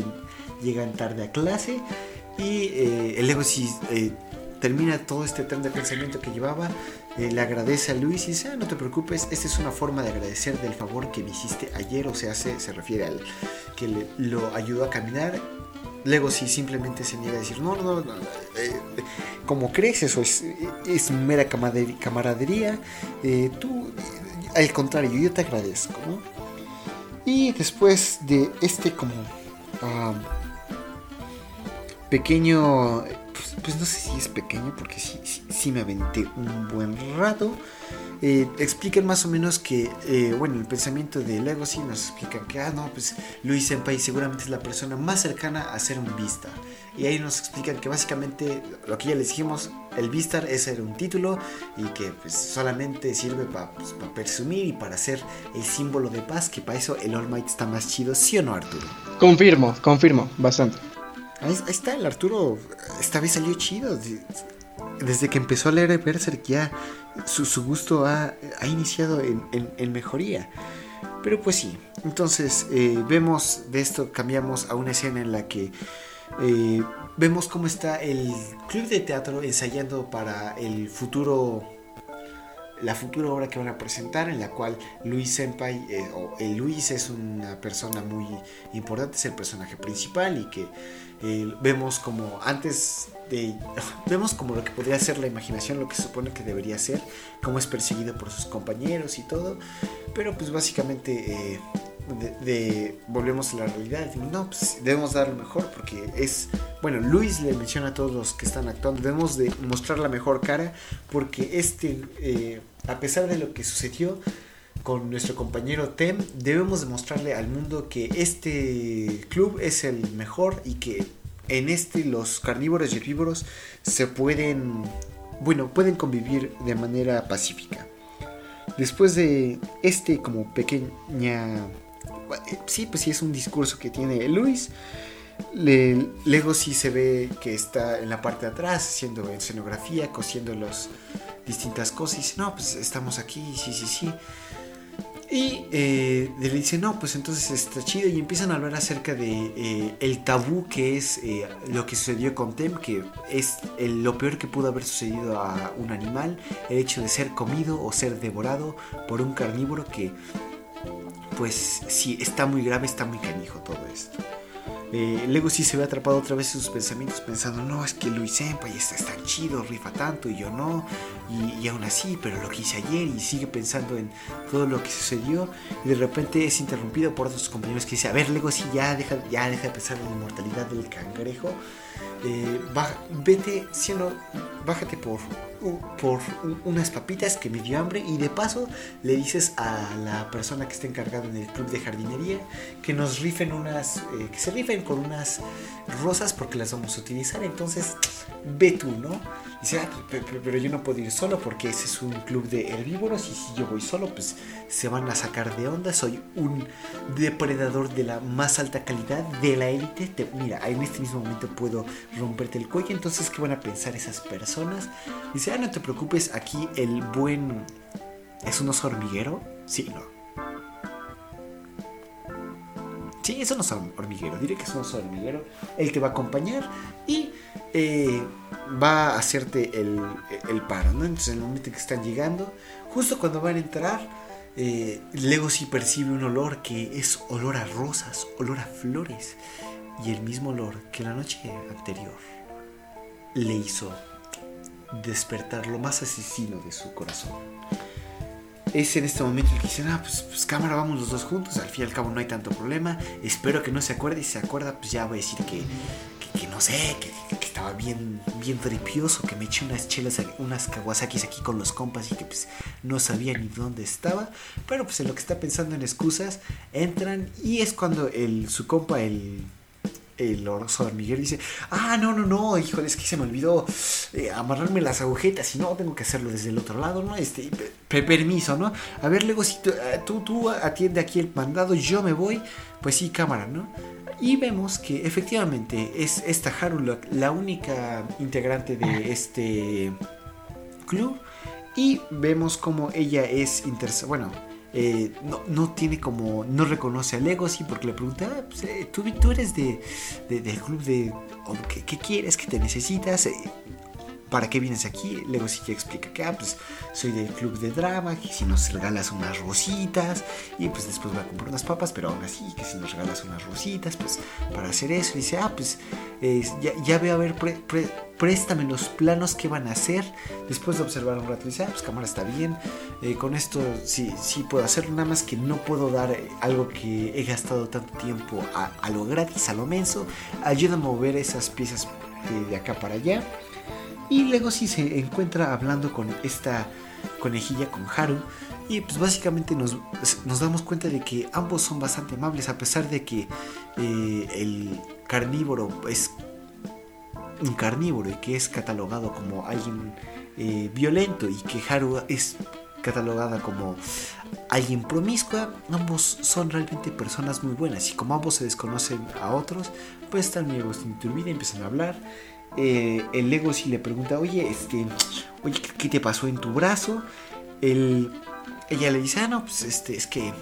llegan tarde a clase y eh, si eh, termina todo este tren de pensamiento que llevaba eh, le agradece a Luis y dice, ah, no te preocupes, esta es una forma de agradecer del favor que me hiciste ayer, o sea, se, se refiere al que lo ayudó a caminar. Luego si simplemente se niega a decir, no, no, no, eh, como crees, eso es, es mera camaradería, eh, tú, al contrario, yo te agradezco, ¿no? Y después de este como pequeño pues no sé si es pequeño porque sí, sí, me aventé un buen rato. Eh, explican más o menos que, eh, bueno, el pensamiento de Legacy nos explican que, ah, no, pues Luis Senpai seguramente es la persona más cercana a ser un Vistar. Y ahí nos explican que básicamente lo que ya les dijimos, el Vistar es ser un título y que pues, solamente sirve para pues, presumir y para ser el símbolo de paz, que para eso el All Might está más chido, ¿sí o no, Arturo? Confirmo, confirmo, bastante. Ahí, está, el Arturo esta vez salió chido. Desde que empezó a leer Berserk ya su, gusto ha, iniciado en, mejoría. Pero pues sí, entonces eh, vemos de esto, cambiamos a una escena en la que eh, vemos cómo está el club de teatro ensayando para el futuro la futura obra que van a presentar, en la cual Luis Senpai, eh, o el Luis es una persona muy importante, es el personaje principal y que eh, vemos como antes de... Vemos como lo que podría ser la imaginación, lo que se supone que debería ser, cómo es perseguido por sus compañeros y todo, pero pues básicamente... Eh, de, volvemos a la realidad. no, pues debemos dar lo mejor porque es, bueno, Luis le menciona a todos los que están actuando, debemos de mostrar la mejor cara porque este, eh, a pesar de lo que sucedió con nuestro compañero Tem, debemos demostrarle al mundo que este club es el mejor y que en este los carnívoros y herbívoros se pueden, bueno, pueden convivir de manera pacífica. Después de este como pequeña sí, pues sí es un discurso que tiene Luis. luego sí se ve que está en la parte de atrás haciendo escenografía, cosiendo las distintas cosas y dice, no, pues estamos aquí, sí, sí, sí. Y eh, le dice, no, pues entonces está chido. Y empiezan a hablar acerca de eh, el tabú que es eh, lo que sucedió con Tem, que es lo peor que pudo haber sucedido a un animal, el hecho de ser comido o ser devorado por un carnívoro que pues sí, está muy grave, está muy canijo todo esto. Eh, luego sí se ve atrapado otra vez en sus pensamientos pensando, no, es que Luis Senpai está tan chido, rifa tanto y yo no, y, aún así, pero lo que hice ayer y sigue pensando en todo lo que sucedió y de repente es interrumpido por otros compañeros que dice, a ver, luego sí, ya deja, ya deja de pensar en la inmortalidad del cangrejo, eh, vete, siendo, bájate por por unas papitas que me dio hambre y de paso le dices a la persona que está encargada en el club de jardinería que nos rifen unas, eh, que se rifen con unas rosas porque las vamos a utilizar, entonces ve tú, ¿no? Dice, ah, pero yo no puedo ir solo porque ese es un club de herbívoros y si yo voy solo, pues se van a sacar de onda. Soy un depredador de la más alta calidad, de la élite. Mira, en este mismo momento puedo romperte el cuello, entonces, ¿qué van a pensar esas personas? Dice, ah, no te preocupes, aquí el buen... ¿Es un oso hormiguero? Sí, no. Sí, eso no es hormiguero, diré que es un hormiguero. Él te va a acompañar y eh, va a hacerte el, el, paro, ¿no? Entonces, en el momento que están llegando, justo cuando van a entrar, eh, Lego sí percibe un olor que es olor a rosas, olor a flores y el mismo olor que la noche anterior le hizo despertar lo más asesino de su corazón es en este momento el que dice, ah, pues, pues, cámara, vamos los dos juntos, al fin y al cabo no hay tanto problema, espero que no se acuerde, y si se acuerda, pues ya voy a decir que, que, no sé, que, estaba bien, bien tripioso, que me eché unas chelas, unas kawasakis aquí con los compas y que pues no sabía ni dónde estaba, pero pues en lo que está pensando en excusas, entran y es cuando el, su compa, el el oso Miguel dice, ah, no, no, no, híjole, es que se me olvidó eh, amarrarme las agujetas y no, tengo que hacerlo desde el otro lado, ¿no? Este, permiso, ¿no? A ver, luego si eh, tú, tú atiende aquí el mandado, yo me voy, pues sí, cámara, ¿no? Y vemos que efectivamente es esta Haru la única integrante de este club. Y vemos como ella es bueno, eh, no, tiene como, no reconoce a Legacy porque le pregunta, ah, pues, eh, ¿tú, eres de, del club de, ¿qué, quieres? ¿Qué te necesitas? ¿Para qué vienes aquí? Legacy ya explica que, ah, pues soy del club de drama, que si nos regalas unas rositas, y pues después va a comprar unas papas, pero aún así, que si nos regalas unas rositas, pues para hacer eso, dice, ah, pues ya, veo a ver, préstame los planos que van a hacer. Después de observar un rato, dice, ah, pues cámara está bien. Eh, con esto sí, sí puedo hacerlo, nada más que no puedo dar eh, algo que he gastado tanto tiempo a, lo gratis, a lo menso. Ayuda a mover esas piezas de, acá para allá. Y luego sí se encuentra hablando con esta conejilla, con Haru. Y pues básicamente nos, nos, damos cuenta de que ambos son bastante amables, a pesar de que eh, el carnívoro es un carnívoro y que es catalogado como alguien eh, violento y que Haru es catalogada como alguien promiscua, ambos son realmente personas muy buenas y como ambos se desconocen a otros, pues muy vida y empiezan a hablar. Eh, el Lego si le pregunta, oye, este, oye, ¿qué te pasó en tu brazo? El ella le dice, ah, no, pues este, es que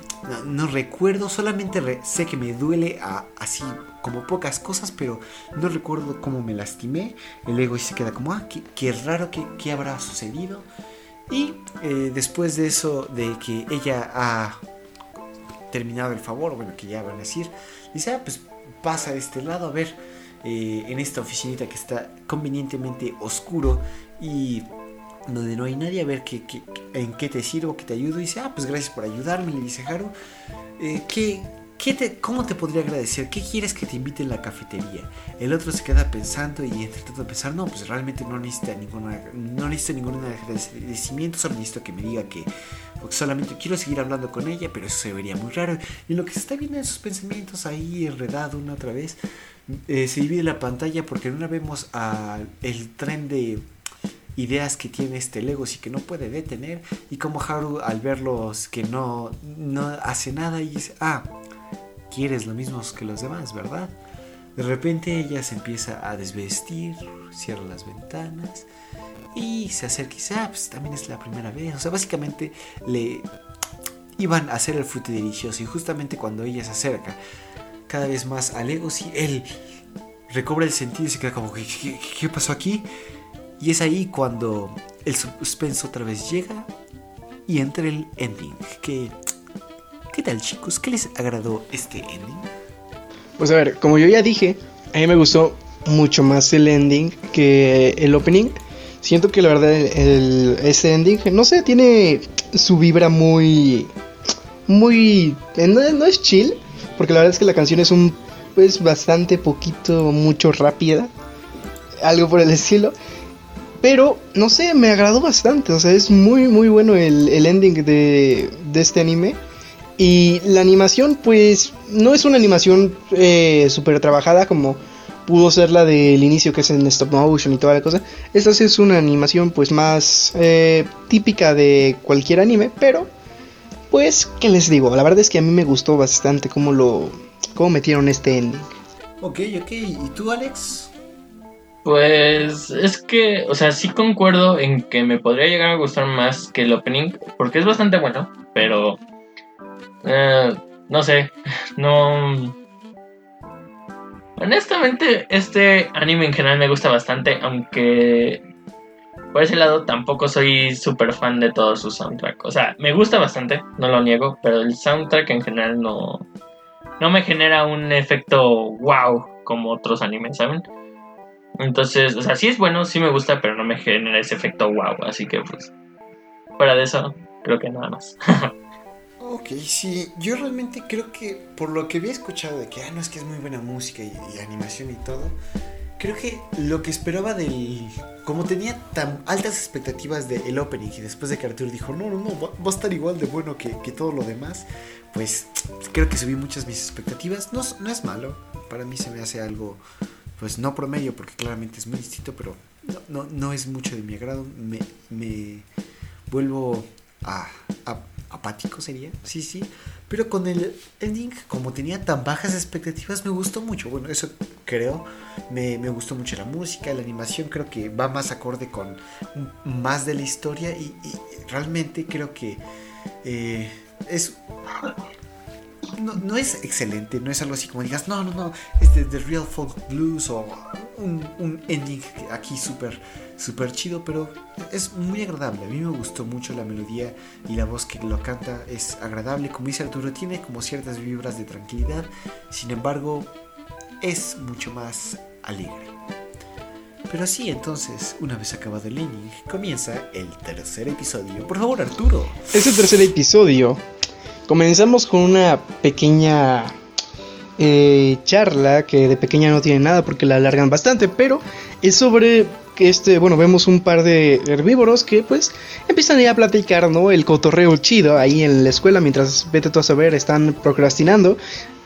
no, recuerdo, solamente sé que me duele así como pocas cosas, pero no recuerdo cómo me lastimé. El ego se queda como, ah, qué, raro, qué, habrá sucedido. Y eh, después de eso, de que ella ha terminado el favor, bueno, que ya van a decir, dice, ah, pues pasa a este lado, a ver, eh, en esta oficinita que está convenientemente oscuro y donde no hay nadie, a ver qué, en qué te sirvo, qué te ayudo. Y dice, ah, pues gracias por ayudarme, le dice Haru. Eh, ¿qué, te, ¿Cómo te podría agradecer? ¿Qué quieres que te invite en la cafetería? El otro se queda pensando y entre tanto pensar, no, pues realmente no necesita, ninguna, no necesita ningún agradecimiento, solo necesito que me diga que solamente quiero seguir hablando con ella, pero eso se vería muy raro. Y lo que se está viendo en sus pensamientos ahí enredado una otra vez, eh, se divide la pantalla porque en una vemos al el tren de ideas que tiene este Legos y que no puede detener y como Haru al verlos que no, no hace nada y dice, ah, quieres lo mismo que los demás, ¿verdad? De repente ella se empieza a desvestir, cierra las ventanas y se acerca y dice, ah, pues también es la primera vez. O sea, básicamente le iban a hacer el fruto delicioso y justamente cuando ella se acerca cada vez más a Legos y él recobra el sentido y se queda como, ¿qué, qué pasó aquí? Y es ahí cuando el suspenso otra vez llega y entra el ending. ¿Qué, ¿Qué tal chicos? ¿Qué les agradó este ending? Pues a ver, como yo ya dije, a mí me gustó mucho más el ending que el opening. Siento que la verdad el, ese ending, no sé, tiene su vibra muy... Muy... No, no es chill, porque la verdad es que la canción es un... Pues bastante poquito, mucho rápida. Algo por el estilo. Pero, no sé, me agradó bastante. O sea, es muy, muy bueno el, ending de, este anime. Y la animación, pues, no es una animación eh, súper trabajada como pudo ser la del inicio que es en stop motion y toda la cosa. Esta sí es una animación pues más eh, típica de cualquier anime, pero pues, ¿qué les digo? La verdad es que a mí me gustó bastante cómo lo cómo metieron este ending. Ok, ok. ¿Y tú, Alex? Pues es que, o sea, sí concuerdo en que me podría llegar a gustar más que el opening, porque es bastante bueno, pero... Eh, no sé, no... Honestamente, este anime en general me gusta bastante, aunque por ese lado tampoco soy súper fan de todo su soundtrack. O sea, me gusta bastante, no lo niego, pero el soundtrack en general no, no me genera un efecto wow como otros animes, ¿saben? Entonces, o sea, sí es bueno, sí me gusta, pero no me genera ese efecto wow. Así que, pues, fuera de eso, creo que nada más. ok, sí, yo realmente creo que por lo que había escuchado de que, ah, no, es que es muy buena música y, animación y todo, creo que lo que esperaba del... Como tenía tan altas expectativas del opening y después de que Arthur dijo, no, no, no, va, a estar igual de bueno que, que, todo lo demás, pues creo que subí muchas mis expectativas. No, no es malo, para mí se me hace algo pues no promedio, porque claramente es muy distinto, pero no, no, es mucho de mi agrado. Me, me vuelvo a, apático, sería, sí, sí. Pero con el ending, como tenía tan bajas expectativas, me gustó mucho. Bueno, eso creo. Me, gustó mucho la música, la animación, creo que va más acorde con más de la historia y, realmente creo que eh, es no, es excelente, no es algo así como digas, no, no, no, es de, Real Folk Blues o un, ending aquí súper, súper chido, pero es muy agradable. A mí me gustó mucho la melodía y la voz que lo canta es agradable. Como dice Arturo, tiene como ciertas vibras de tranquilidad, sin embargo, es mucho más alegre. Pero así entonces, una vez acabado el ending, comienza el tercer episodio. Por favor, Arturo. Ese tercer episodio Comenzamos con una pequeña eh, charla que de pequeña no tiene nada porque la alargan bastante, pero es sobre este, bueno, vemos un par de herbívoros que pues empiezan a platicar, ¿no? El cotorreo chido ahí en la escuela mientras vete tú a saber, están procrastinando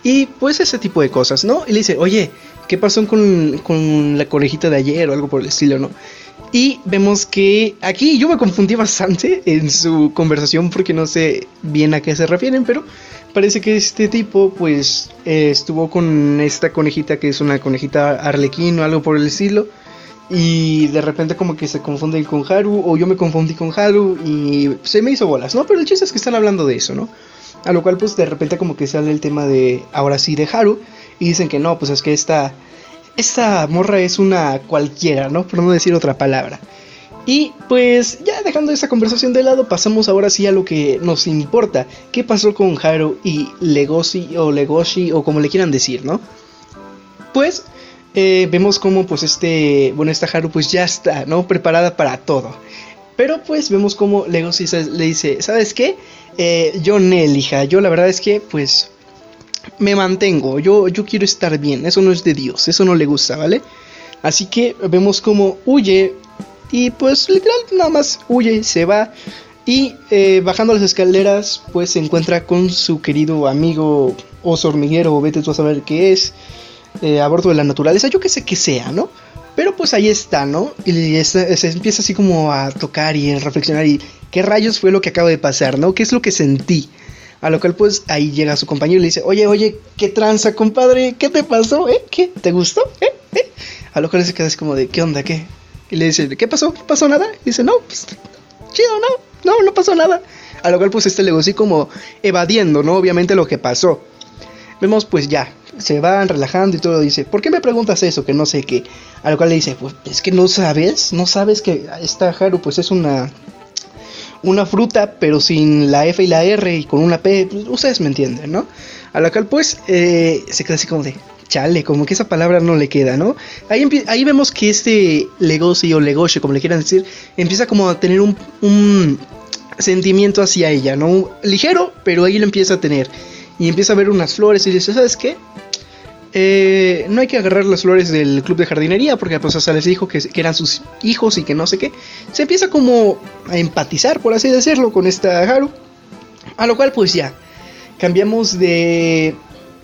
y pues ese tipo de cosas, ¿no? Y le dice, oye, ¿qué pasó con, con la conejita de ayer o algo por el estilo, ¿no? Y vemos que aquí yo me confundí bastante en su conversación porque no sé bien a qué se refieren, pero parece que este tipo pues estuvo con esta conejita que es una conejita arlequín o algo por el estilo. Y de repente como que se confunde con Haru o yo me confundí con Haru y se me hizo bolas, ¿no? Pero el chiste es que están hablando de eso, ¿no? A lo cual pues de repente como que sale el tema de ahora sí de Haru y dicen que no, pues es que esta esta morra es una cualquiera, ¿no? Por no decir otra palabra. Y pues ya dejando esa conversación de lado, pasamos ahora sí a lo que nos importa. ¿Qué pasó con Haru y Legoshi o Legoshi o como le quieran decir, ¿no? Pues eh, vemos como pues este, bueno, esta Haru pues ya está, ¿no? Preparada para todo. Pero pues vemos como Legoshi le dice, ¿sabes qué? Eh, yo Nel, hija, yo la verdad es que pues me mantengo, yo, yo quiero estar bien, eso no es de Dios, eso no le gusta, ¿vale? Así que vemos como huye y pues literal nada más huye, se va y eh, bajando las escaleras pues se encuentra con su querido amigo oso hormiguero, vete tú a saber qué es, eh, a bordo de la naturaleza, yo que sé que sea, ¿no? Pero pues ahí está, ¿no? Y se empieza así como a tocar y a reflexionar y qué rayos fue lo que acaba de pasar, ¿no? ¿Qué es lo que sentí? A lo cual pues ahí llega su compañero y le dice, oye, oye, ¿qué tranza, compadre? ¿Qué te pasó? ¿Eh? ¿Qué? ¿Te gustó? ¿Eh? ¿Eh? A lo cual se queda así como de, ¿qué onda? ¿Qué? Y le dice, ¿qué pasó? ¿Pasó nada? Y dice, no, pues, chido, no, no, no pasó nada. A lo cual pues este le así como evadiendo, ¿no? Obviamente lo que pasó. Vemos pues ya, se van relajando y todo. Dice, ¿por qué me preguntas eso? Que no sé qué. A lo cual le dice, pues es que no sabes, no sabes que esta Haru pues es una una fruta, pero sin la F y la R y con una P, pues, ustedes me entienden, ¿no? A la cual pues eh, se queda así como de, chale, como que esa palabra no le queda, ¿no? Ahí, ahí vemos que este Legoshi o Legoshi, como le quieran decir, empieza como a tener un, un sentimiento hacia ella, ¿no? Ligero, pero ahí lo empieza a tener. Y empieza a ver unas flores y dice, ¿sabes qué? Eh, no hay que agarrar las flores del club de jardinería porque pues hasta les dijo que, eran sus hijos y que no sé qué. Se empieza como a empatizar, por así decirlo, con esta Haru. A lo cual pues ya. cambiamos de,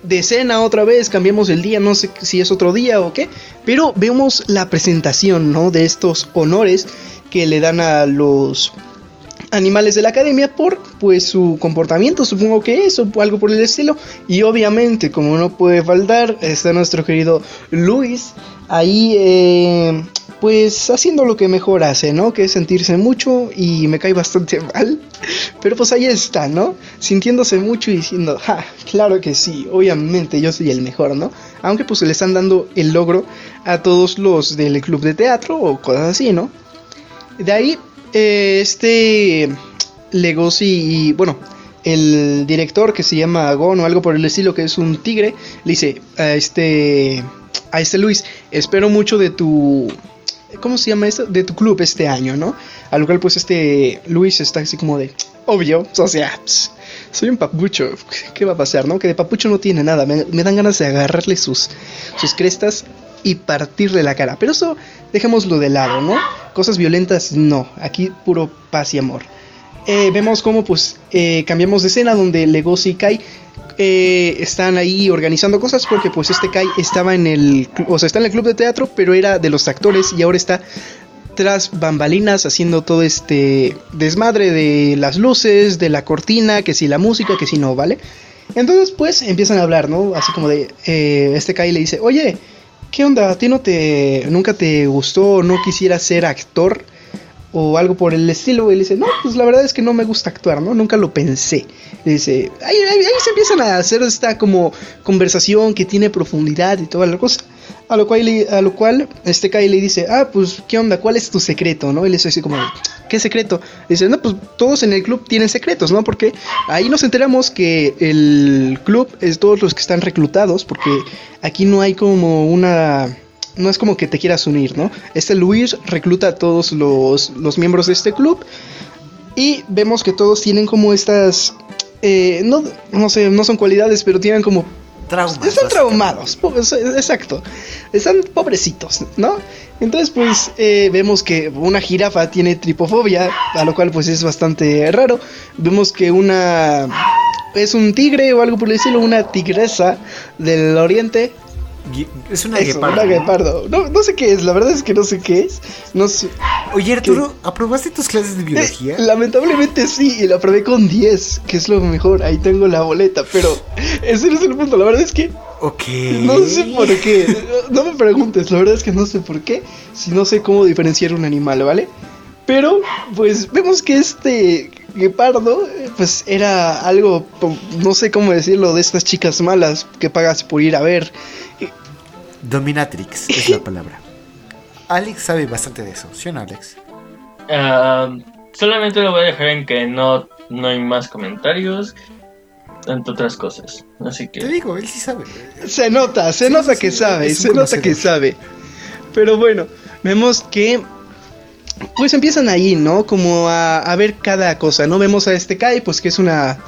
de escena otra vez, cambiamos el día, no sé si es otro día o qué, pero vemos la presentación, ¿no? De estos honores que le dan a los animales de la academia por pues su comportamiento, supongo que eso, algo por el estilo. Y obviamente, como no puede faltar, está nuestro querido Luis ahí eh, pues haciendo lo que mejor hace, ¿no? Que es sentirse mucho y me cae bastante mal. Pero pues ahí está, ¿no? Sintiéndose mucho y diciendo, ja, claro que sí, obviamente yo soy el mejor, ¿no? Aunque pues le están dando el logro a todos los del club de teatro o cosas así, ¿no? De ahí eh, este Legosi y bueno, el director que se llama Gon o algo por el estilo, que es un tigre, le dice a este, a este Luis, espero mucho de tu, ¿cómo se llama esto? De tu club este año, ¿no? A lo cual pues este Luis está así como de, obvio, o soy un papucho, ¿qué va a pasar, no? Que de papucho no tiene nada, me, me dan ganas de agarrarle sus, sus crestas y partirle la cara. Pero eso dejémoslo de lado, ¿no? Cosas violentas, no. Aquí puro paz y amor. Eh, vemos cómo pues eh, cambiamos de escena donde Legosi y Kai eh, están ahí organizando cosas porque pues este Kai estaba en el, o sea, está en el club de teatro, pero era de los actores y ahora está tras bambalinas haciendo todo este desmadre de las luces, de la cortina, que si la música, que si no, ¿vale? Entonces pues empiezan a hablar, ¿no? Así como de, este Kai le dice, oye, ¿qué onda? ¿A ti no te, nunca te gustó, no quisieras ser actor? O algo por el estilo, y le dice, no, pues la verdad es que no me gusta actuar, ¿no? Nunca lo pensé. Le dice, ahí, ahí, se empiezan a hacer esta como conversación que tiene profundidad y toda la cosa. A lo cual, a lo cual este Kai le dice, ah, pues, ¿qué onda? ¿Cuál es tu secreto? ¿No? Y le dice así como, ¿qué secreto? dice, no, pues todos en el club tienen secretos, ¿no? Porque ahí nos enteramos que el club es todos los que están reclutados, porque aquí no hay como una... No es como que te quieras unir, ¿no? Este Luis recluta a todos los, los miembros de este club y vemos que todos tienen como estas... Eh, no, no sé, no son cualidades, pero tienen como están traumados, exacto. Están pobrecitos, ¿no? Entonces, pues eh, vemos que una jirafa tiene tripofobia, a lo cual pues es bastante raro. Vemos que una es un tigre o algo por decirlo, una tigresa del oriente es una guepardo. guepardo. ¿no? No, sé qué es, la verdad es que no sé qué es. No sé. Oye, Arturo, ¿aprobaste tus clases de biología? Eh, lamentablemente sí, y la aprobé con 10, que es lo mejor. Ahí tengo la boleta, pero ese no es el punto. La verdad es que. Ok. No sé por qué. No me preguntes, la verdad es que no sé por qué. Si no sé cómo diferenciar un animal, ¿vale? Pero, pues vemos que este guepardo, pues era algo, no sé cómo decirlo, de estas chicas malas que pagas por ir a ver. Dominatrix es la palabra. Alex sabe bastante de eso, ¿sí o no, Alex? Ah, solamente lo voy a dejar en que no, no hay más comentarios, entre otras cosas. Así que. Te digo, él sí sabe. Se nota, se nota que sabe, se nota que sabe. Pero bueno, vemos que. Pues empiezan ahí, ¿no? Como a, a ver cada cosa, ¿no? Vemos a este Kai, pues que es una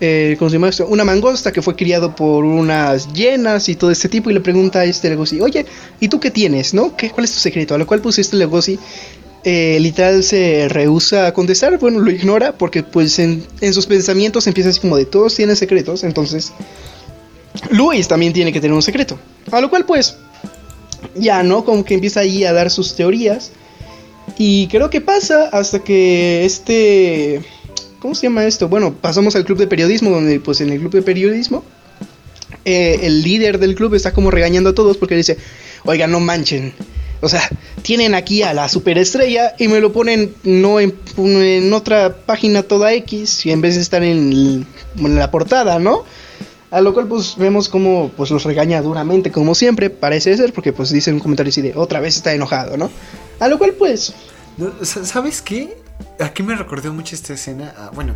eh, ¿cómo esto? Una mangosta que fue criado por unas llenas y todo este tipo y le pregunta a este Legosi, oye, ¿y tú qué tienes, no? ¿Qué, ¿Cuál es tu secreto? A lo cual pues este Legosi eh, literal se rehúsa a contestar, bueno, lo ignora porque pues en, sus pensamientos empieza así como de todos tienen secretos, entonces Luis también tiene que tener un secreto. A lo cual pues ya, ¿no? Como que empieza ahí a dar sus teorías. Y creo que pasa hasta que este ¿Cómo se llama esto? Bueno, pasamos al club de periodismo, donde pues en el club de periodismo eh, el líder del club está como regañando a todos porque dice, oiga, no manchen. O sea, tienen aquí a la superestrella y me lo ponen no en, otra página toda X y en vez de estar en, en, la portada, ¿no? A lo cual pues vemos como pues los regaña duramente como siempre, parece ser, porque pues dice un comentario así de otra vez está enojado, ¿no? A lo cual pues... ¿Sabes qué? Aquí me recordó mucho esta escena. Ah, bueno,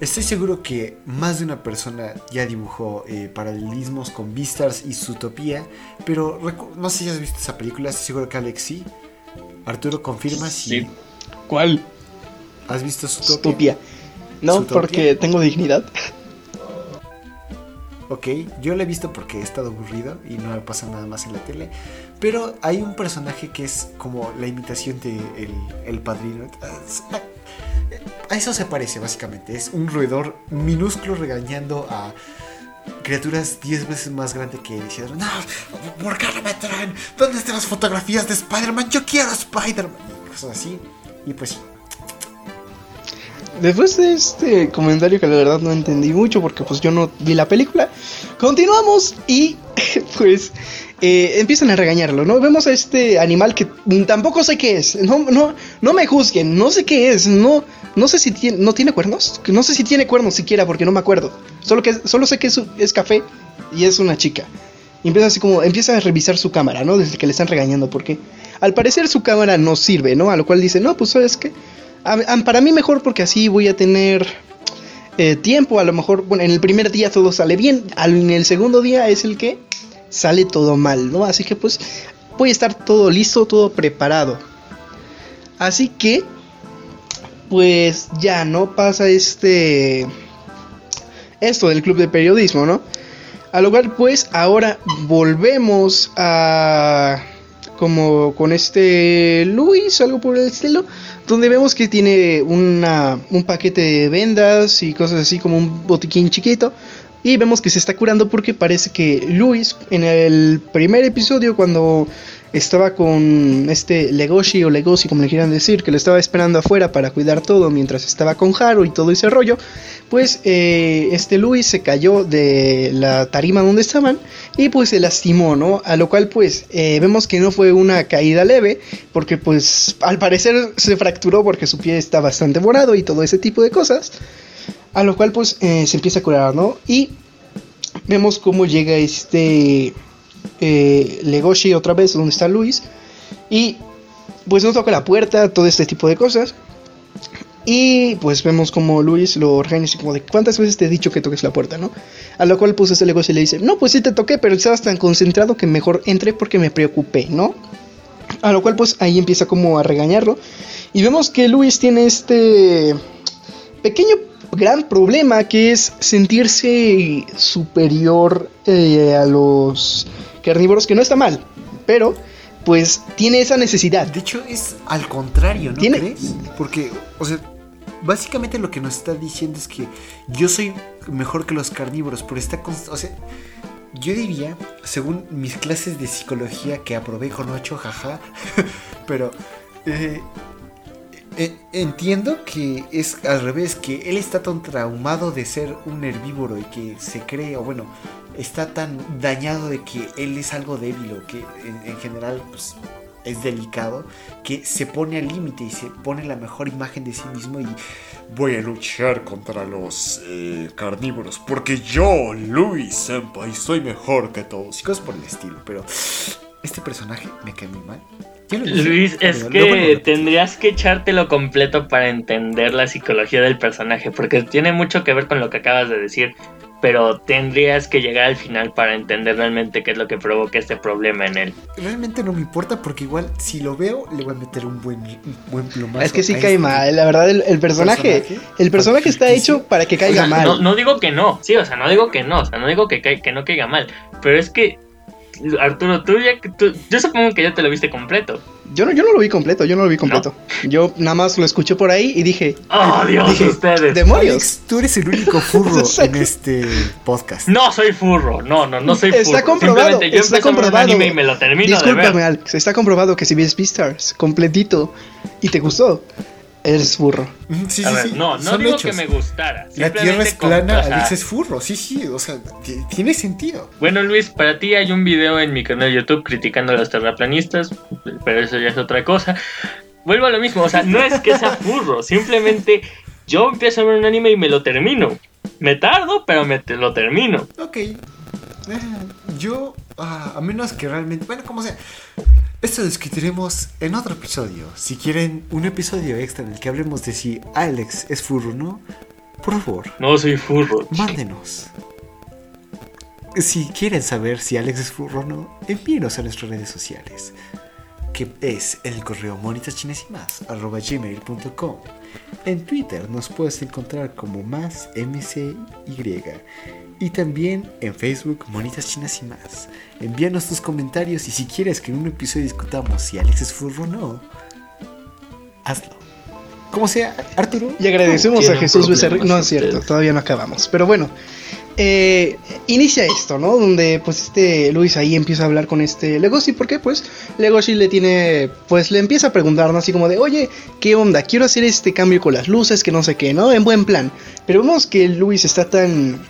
estoy seguro que más de una persona ya dibujó eh, paralelismos con Beastars y Zootopia. Pero no sé si has visto esa película, estoy seguro que Alex sí. Arturo confirma si. Sí. ¿Cuál? ¿Has visto Zootopia? No, porque tengo dignidad. Ok, yo la he visto porque he estado aburrido y no me pasa nada más en la tele. Pero hay un personaje que es como la imitación de el, padrino. a eso se parece básicamente. Es un roedor minúsculo regañando a criaturas 10 veces más grandes que él. Diciendo, no, ¿por qué no me traen? ¿Dónde están las fotografías de Spider-Man? Yo quiero Spider-Man. Cosas así. Y pues Después de este comentario que la verdad no entendí mucho porque pues yo no vi la película, continuamos y pues eh, empiezan a regañarlo, ¿no? Vemos a este animal que tampoco sé qué es, no, no, no me juzguen, no sé qué es, no, no sé si tiene, no tiene cuernos, no sé si tiene cuernos siquiera porque no me acuerdo, solo, que, solo sé que es, es café y es una chica. Y empieza así como, empieza a revisar su cámara, ¿no? Desde que le están regañando porque al parecer su cámara no sirve, ¿no? A lo cual dice, no, pues sabes para mí mejor porque así voy a tener eh, tiempo. A lo mejor, bueno, en el primer día todo sale bien. En el segundo día es el que sale todo mal, ¿no? Así que pues voy a estar todo listo, todo preparado. Así que, pues ya no pasa este... Esto del club de periodismo, ¿no? A lo cual pues ahora volvemos a... Como con este Luis, algo por el estilo donde vemos que tiene una, un paquete de vendas y cosas así como un botiquín chiquito. Y vemos que se está curando porque parece que Luis en el primer episodio cuando estaba con este Legoshi o Legoshi como le quieran decir, que lo estaba esperando afuera para cuidar todo mientras estaba con Haru y todo ese rollo, pues eh, este Luis se cayó de la tarima donde estaban y pues se lastimó, ¿no? A lo cual pues eh, vemos que no fue una caída leve, porque pues al parecer se fracturó porque su pie está bastante morado y todo ese tipo de cosas. A lo cual pues eh, se empieza a curar, ¿no? Y vemos cómo llega este eh, Legoshi otra vez, donde está Luis. Y pues no toca la puerta, todo este tipo de cosas. Y pues vemos como Luis lo organiza como de cuántas veces te he dicho que toques la puerta, ¿no? A lo cual pues este Legoshi le dice, no, pues sí te toqué, pero estabas tan concentrado que mejor entré porque me preocupé, ¿no? A lo cual pues ahí empieza como a regañarlo. Y vemos que Luis tiene este pequeño gran problema que es sentirse superior eh, a los carnívoros, que no está mal, pero pues tiene esa necesidad. De hecho es al contrario, ¿no ¿Tiene? crees? Porque, o sea, básicamente lo que nos está diciendo es que yo soy mejor que los carnívoros, pero está, o sea, yo diría, según mis clases de psicología que aprobé con 8, jaja, pero eh, eh, entiendo que es al revés, que él está tan traumado de ser un herbívoro y que se cree, o bueno, está tan dañado de que él es algo débil o que en, general pues, es delicado, que se pone al límite y se pone la mejor imagen de sí mismo y voy a luchar contra los eh, carnívoros. Porque yo, Luis Senpai, soy mejor que todos. Y cosas por el estilo, pero este personaje me cae muy mal. Luis, es que tendrías que echártelo completo para entender la psicología del personaje, porque tiene mucho que ver con lo que acabas de decir, pero tendrías que llegar al final para entender realmente qué es lo que provoca este problema en él. Realmente no me importa porque igual si lo veo le voy a meter un buen, buen plomazo. Es que sí cae este mal, la verdad el, personaje, el personaje está hecho para que caiga mal. No, digo que no, sí, o sea, no digo que no, o sea, no digo que, que no caiga mal, pero es que Arturo, tú ya tú, yo supongo que ya te lo viste completo. Yo no, yo no lo vi completo, yo no lo vi completo. Yo nada más lo escuché por ahí y dije, oh Dios, ustedes. Demonios. tú eres el único furro en este podcast. No soy furro, no, no, no soy furro. Está comprobado, Simplemente yo está comprobado. Un anime y me lo termino Discúlpame, de ver. Alex, está comprobado que si ves Beastars completito y te gustó, Eres furro. Sí, sí, sí. No, no digo que me gustara. La tierra es plana, Alex es furro. Sí, sí, o sea, tiene sentido. Bueno, Luis, para ti hay un video en mi canal de YouTube criticando a los terraplanistas, pero eso ya es otra cosa. Vuelvo a lo mismo, o sea, no es que sea furro, simplemente yo empiezo a ver un anime y me lo termino. Me tardo, pero me lo termino. Ok. Eh, yo, ah, a menos que realmente, bueno, como sea, esto lo discutiremos en otro episodio. Si quieren un episodio extra en el que hablemos de si Alex es furro o no, por favor. No soy furro. Mándenos. Si quieren saber si Alex es furro o no, envíenos a nuestras redes sociales. Que es el correo gmail.com En Twitter nos puedes encontrar como más MCY y también en Facebook Monitas Chinas y más. Envíanos tus comentarios y si quieres que en un episodio discutamos si Alex es furro o no, hazlo. como sea, Arturo. Y agradecemos a Jesús Becerril. No es cierto, todavía no acabamos. Pero bueno, eh, inicia esto, ¿no? Donde pues este Luis ahí empieza a hablar con este Legoshi. ¿Por qué? Pues Legoshi le tiene, pues le empieza a preguntar, ¿no? Así como de, oye, ¿qué onda? Quiero hacer este cambio con las luces, que no sé qué, ¿no? En buen plan. Pero vemos que Luis está tan...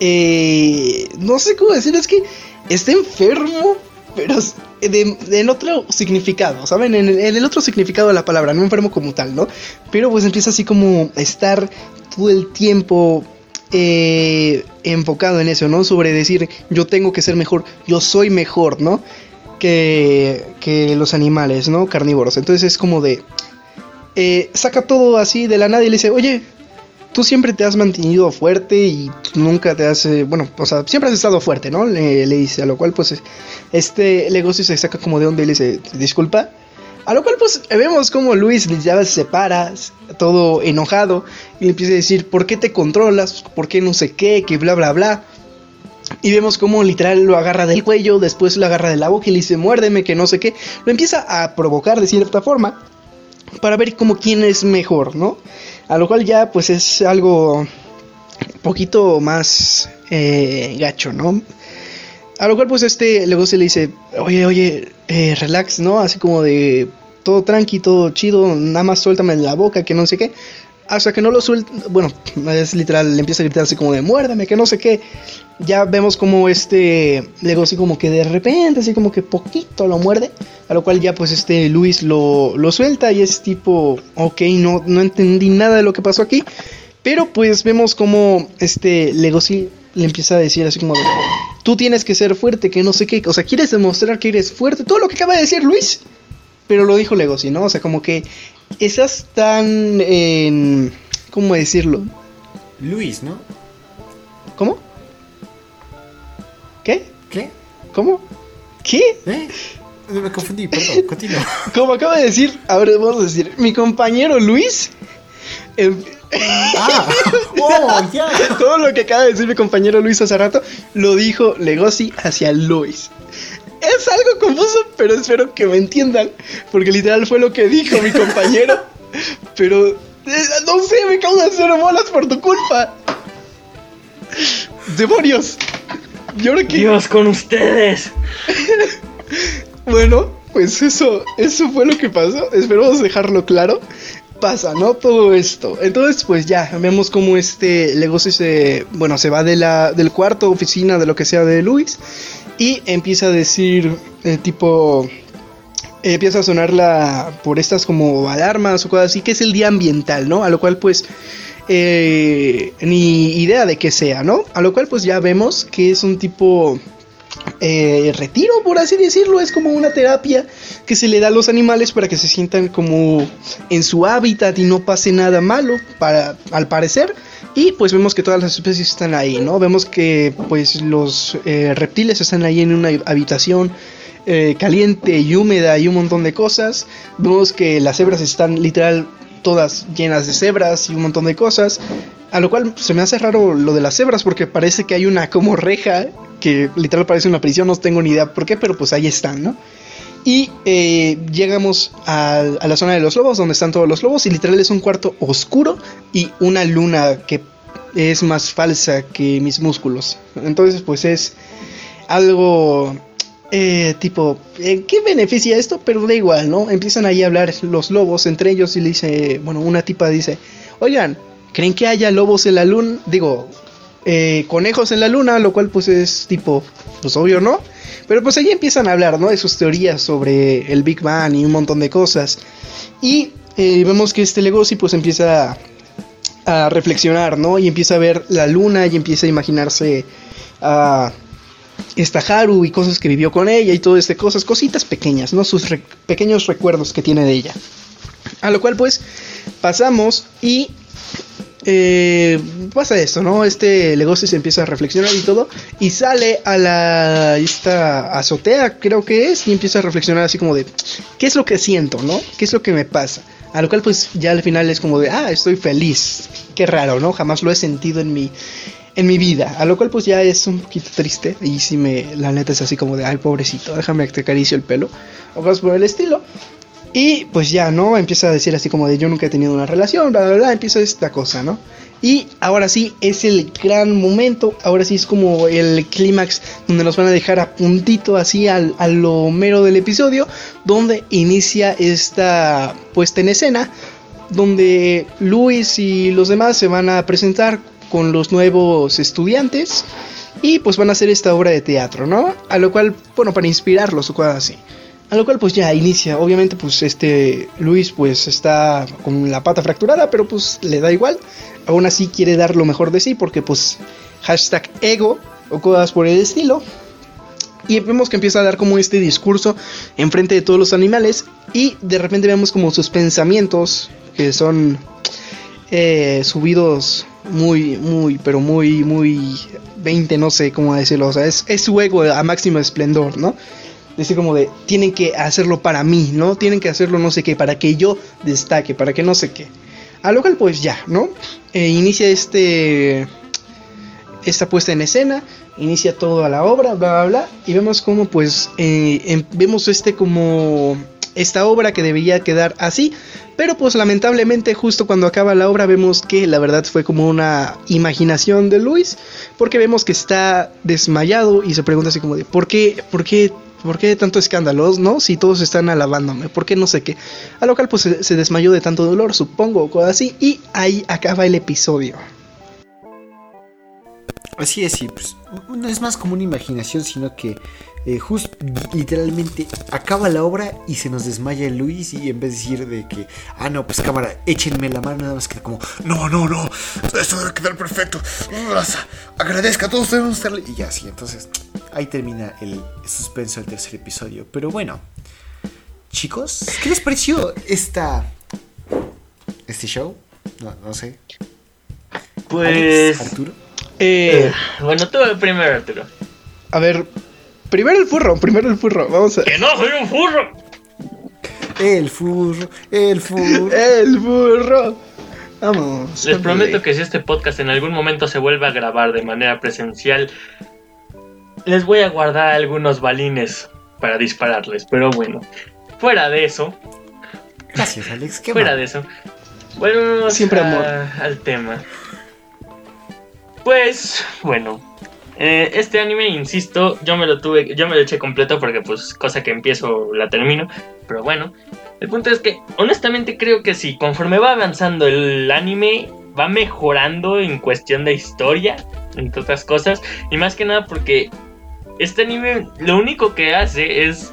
Eh, no sé cómo decir, es que está enfermo, pero en otro significado, ¿saben? En el, otro significado de la palabra, no enfermo como tal, ¿no? Pero pues empieza así como a estar todo el tiempo eh, enfocado en eso, ¿no? Sobre decir, yo tengo que ser mejor, yo soy mejor, ¿no? Que, que los animales, ¿no? Carnívoros. Entonces es como de... Eh, saca todo así de la nada y le dice, oye, tú siempre te has mantenido fuerte y nunca te has, eh, bueno, o sea, siempre has estado fuerte, ¿no? Le, le, dice, a lo cual pues este negocio se saca como de onda y le dice, disculpa, a lo cual pues vemos como Luis ya se separa, todo enojado, y le empieza a decir, ¿por qué te controlas? ¿Por qué no sé qué? Que bla, bla, bla. Y vemos como literal lo agarra del cuello, después lo agarra de la boca y le dice, muérdeme, que no sé qué. Lo empieza a provocar de cierta forma para ver como quién es mejor, ¿no? A lo cual ya pues es algo poquito más eh, gacho, ¿no? A lo cual pues este luego se le dice, oye, oye, eh, relax, ¿no? Así como de todo tranqui, todo chido, nada más suéltame la boca, que no sé qué. Hasta que no lo suelta, bueno, es literal, le empieza a gritar así como de muérdame, que no sé qué. Ya vemos como este Lego así como que de repente, así como que poquito lo muerde. A lo cual ya pues este Luis lo, lo suelta y es tipo, ok, no, no entendí nada de lo que pasó aquí. Pero pues vemos como este Legosi le empieza a decir así como de, tú tienes que ser fuerte, que no sé qué, o sea, quieres demostrar que eres fuerte, todo lo que acaba de decir Luis, pero lo dijo Legosi, ¿no? O sea, como que estás tan en, ¿cómo decirlo? Luis, ¿no? ¿Cómo? ¿Qué? ¿Qué? ¿Cómo? ¿Qué? ¿Eh? Me confundí, perdón, continúa. Como acaba de decir, ahora vamos a decir, mi compañero Luis... Eh, Ah, oh, ya. Todo lo que acaba de decir mi compañero Luis hace rato lo dijo Legosi hacia Luis. Es algo confuso, pero espero que me entiendan, porque literal fue lo que dijo mi compañero. Pero eh, no sé, me causa cero bolas por tu culpa. Demonios. ¿Y ahora qué? Dios con ustedes. bueno, pues eso, eso fue lo que pasó. Esperamos dejarlo claro pasa, ¿no? Todo esto. Entonces, pues ya, vemos como este Legosi se, bueno, se va de la, del cuarto, oficina, de lo que sea de Luis, y empieza a decir, eh, tipo, empieza a sonar la, por estas como alarmas o cosas así, que es el día ambiental, ¿no? A lo cual, pues, eh, ni idea de qué sea, ¿no? A lo cual, pues ya vemos que es un tipo eh, retiro, por así decirlo. Es como una terapia que se le da a los animales para que se sientan como en su hábitat y no pase nada malo, para, al parecer. Y pues vemos que todas las especies están ahí, ¿no? Vemos que pues los eh, reptiles están ahí en una habitación eh, caliente y húmeda y un montón de cosas. Vemos que las cebras están literal todas llenas de cebras y un montón de cosas. A lo cual se me hace raro lo de las cebras porque parece que hay una como reja que literal parece una prisión, no tengo ni idea por qué, pero pues ahí están, ¿no? Y eh, llegamos a, la zona de los lobos, donde están todos los lobos, y literal es un cuarto oscuro y una luna que es más falsa que mis músculos. Entonces, pues es algo eh, tipo, eh, ¿qué beneficia esto? Pero da igual, ¿no? Empiezan ahí a hablar los lobos entre ellos y le dice, bueno, una tipa dice, oigan, ¿creen que haya lobos en la luna? Digo, eh, conejos en la luna, lo cual pues es tipo, pues obvio, ¿no? Pero pues ahí empiezan a hablar, ¿no? De sus teorías sobre el Big Bang y un montón de cosas. Y eh, vemos que este Legosi pues empieza a, a, reflexionar, ¿no? Y empieza a ver la luna y empieza a imaginarse a esta Haru y cosas que vivió con ella y todo este cosas, cositas pequeñas, ¿no? Sus pequeños recuerdos que tiene de ella. A lo cual pues pasamos y eh, pasa esto, ¿no? Este Legosi se empieza a reflexionar y todo. Y sale a la esta azotea, creo que es, y empieza a reflexionar así como de, ¿qué es lo que siento, no? ¿Qué es lo que me pasa? A lo cual pues ya al final es como de, ah, estoy feliz. Qué raro, ¿no? Jamás lo he sentido en mi, en mi vida. A lo cual pues ya es un poquito triste. Y si me, la neta es así como de, ay, pobrecito, déjame que te acaricio el pelo. O cosas por el estilo. Y pues ya, ¿no? Empieza a decir así como de yo nunca he tenido una relación, bla, bla, bla, empieza esta cosa, ¿no? Y ahora sí es el gran momento, ahora sí es como el clímax donde nos van a dejar a puntito así al, a lo mero del episodio, donde inicia esta puesta en escena, donde Luis y los demás se van a presentar con los nuevos estudiantes y pues van a hacer esta obra de teatro, ¿no? A lo cual, bueno, para inspirarlos o cosas así. A lo cual pues ya inicia, obviamente pues este Luis pues está con la pata fracturada, pero pues le da igual. Aún así quiere dar lo mejor de sí porque pues hashtag ego o cosas por el estilo. Y vemos que empieza a dar como este discurso en frente de todos los animales y de repente vemos como sus pensamientos que son eh, subidos muy, muy, pero muy, muy 20, no sé cómo decirlo. O sea, es, es su ego a máximo esplendor, ¿no? Decir como de, tienen que hacerlo para mí, ¿no? Tienen que hacerlo no sé qué, para que yo destaque, para que no sé qué. A lo cual pues ya, ¿no? Eh, inicia este, esta puesta en escena, inicia toda la obra, bla, bla, bla, y vemos como pues, eh, vemos este como, esta obra que debería quedar así, pero pues lamentablemente justo cuando acaba la obra vemos que la verdad fue como una imaginación de Luis, porque vemos que está desmayado y se pregunta así como de, ¿por qué, por qué ¿Por qué tanto escándalo, no? Si todos están alabándome, ¿por qué no sé qué? A lo cual pues se, desmayó de tanto dolor, supongo, o así, y ahí acaba el episodio. Así es, sí, pues no es más como una imaginación, sino que eh, justo literalmente acaba la obra y se nos desmaya Luis y en vez de decir de que, ah, no, pues cámara, échenme la mano, nada más que como, no, no, no, esto debe quedar perfecto, agradezca, a todos debemos estar... Y ya, sí, entonces ahí termina el suspenso del tercer episodio. Pero bueno, chicos, ¿qué les pareció esta, este show? No, no sé. Pues... Arturo. Eh, bueno, tú el primero, Arturo. A ver, primero el furro, primero el furro, vamos a... ¡Que no soy un furro! El furro, el furro. el furro. Vamos. Les prometo que si este podcast en algún momento se vuelve a grabar de manera presencial, les voy a guardar algunos balines para dispararles. Pero bueno, fuera de eso. Gracias, Alex. fuera de eso. Bueno, siempre amor al tema. Pues, bueno. Eh, este anime, insisto, yo me lo tuve, yo me lo eché completo porque pues cosa que empiezo la termino. Pero bueno, el punto es que honestamente creo que sí, conforme va avanzando el anime, va mejorando en cuestión de historia, entre otras cosas. Y más que nada porque este anime lo único que hace es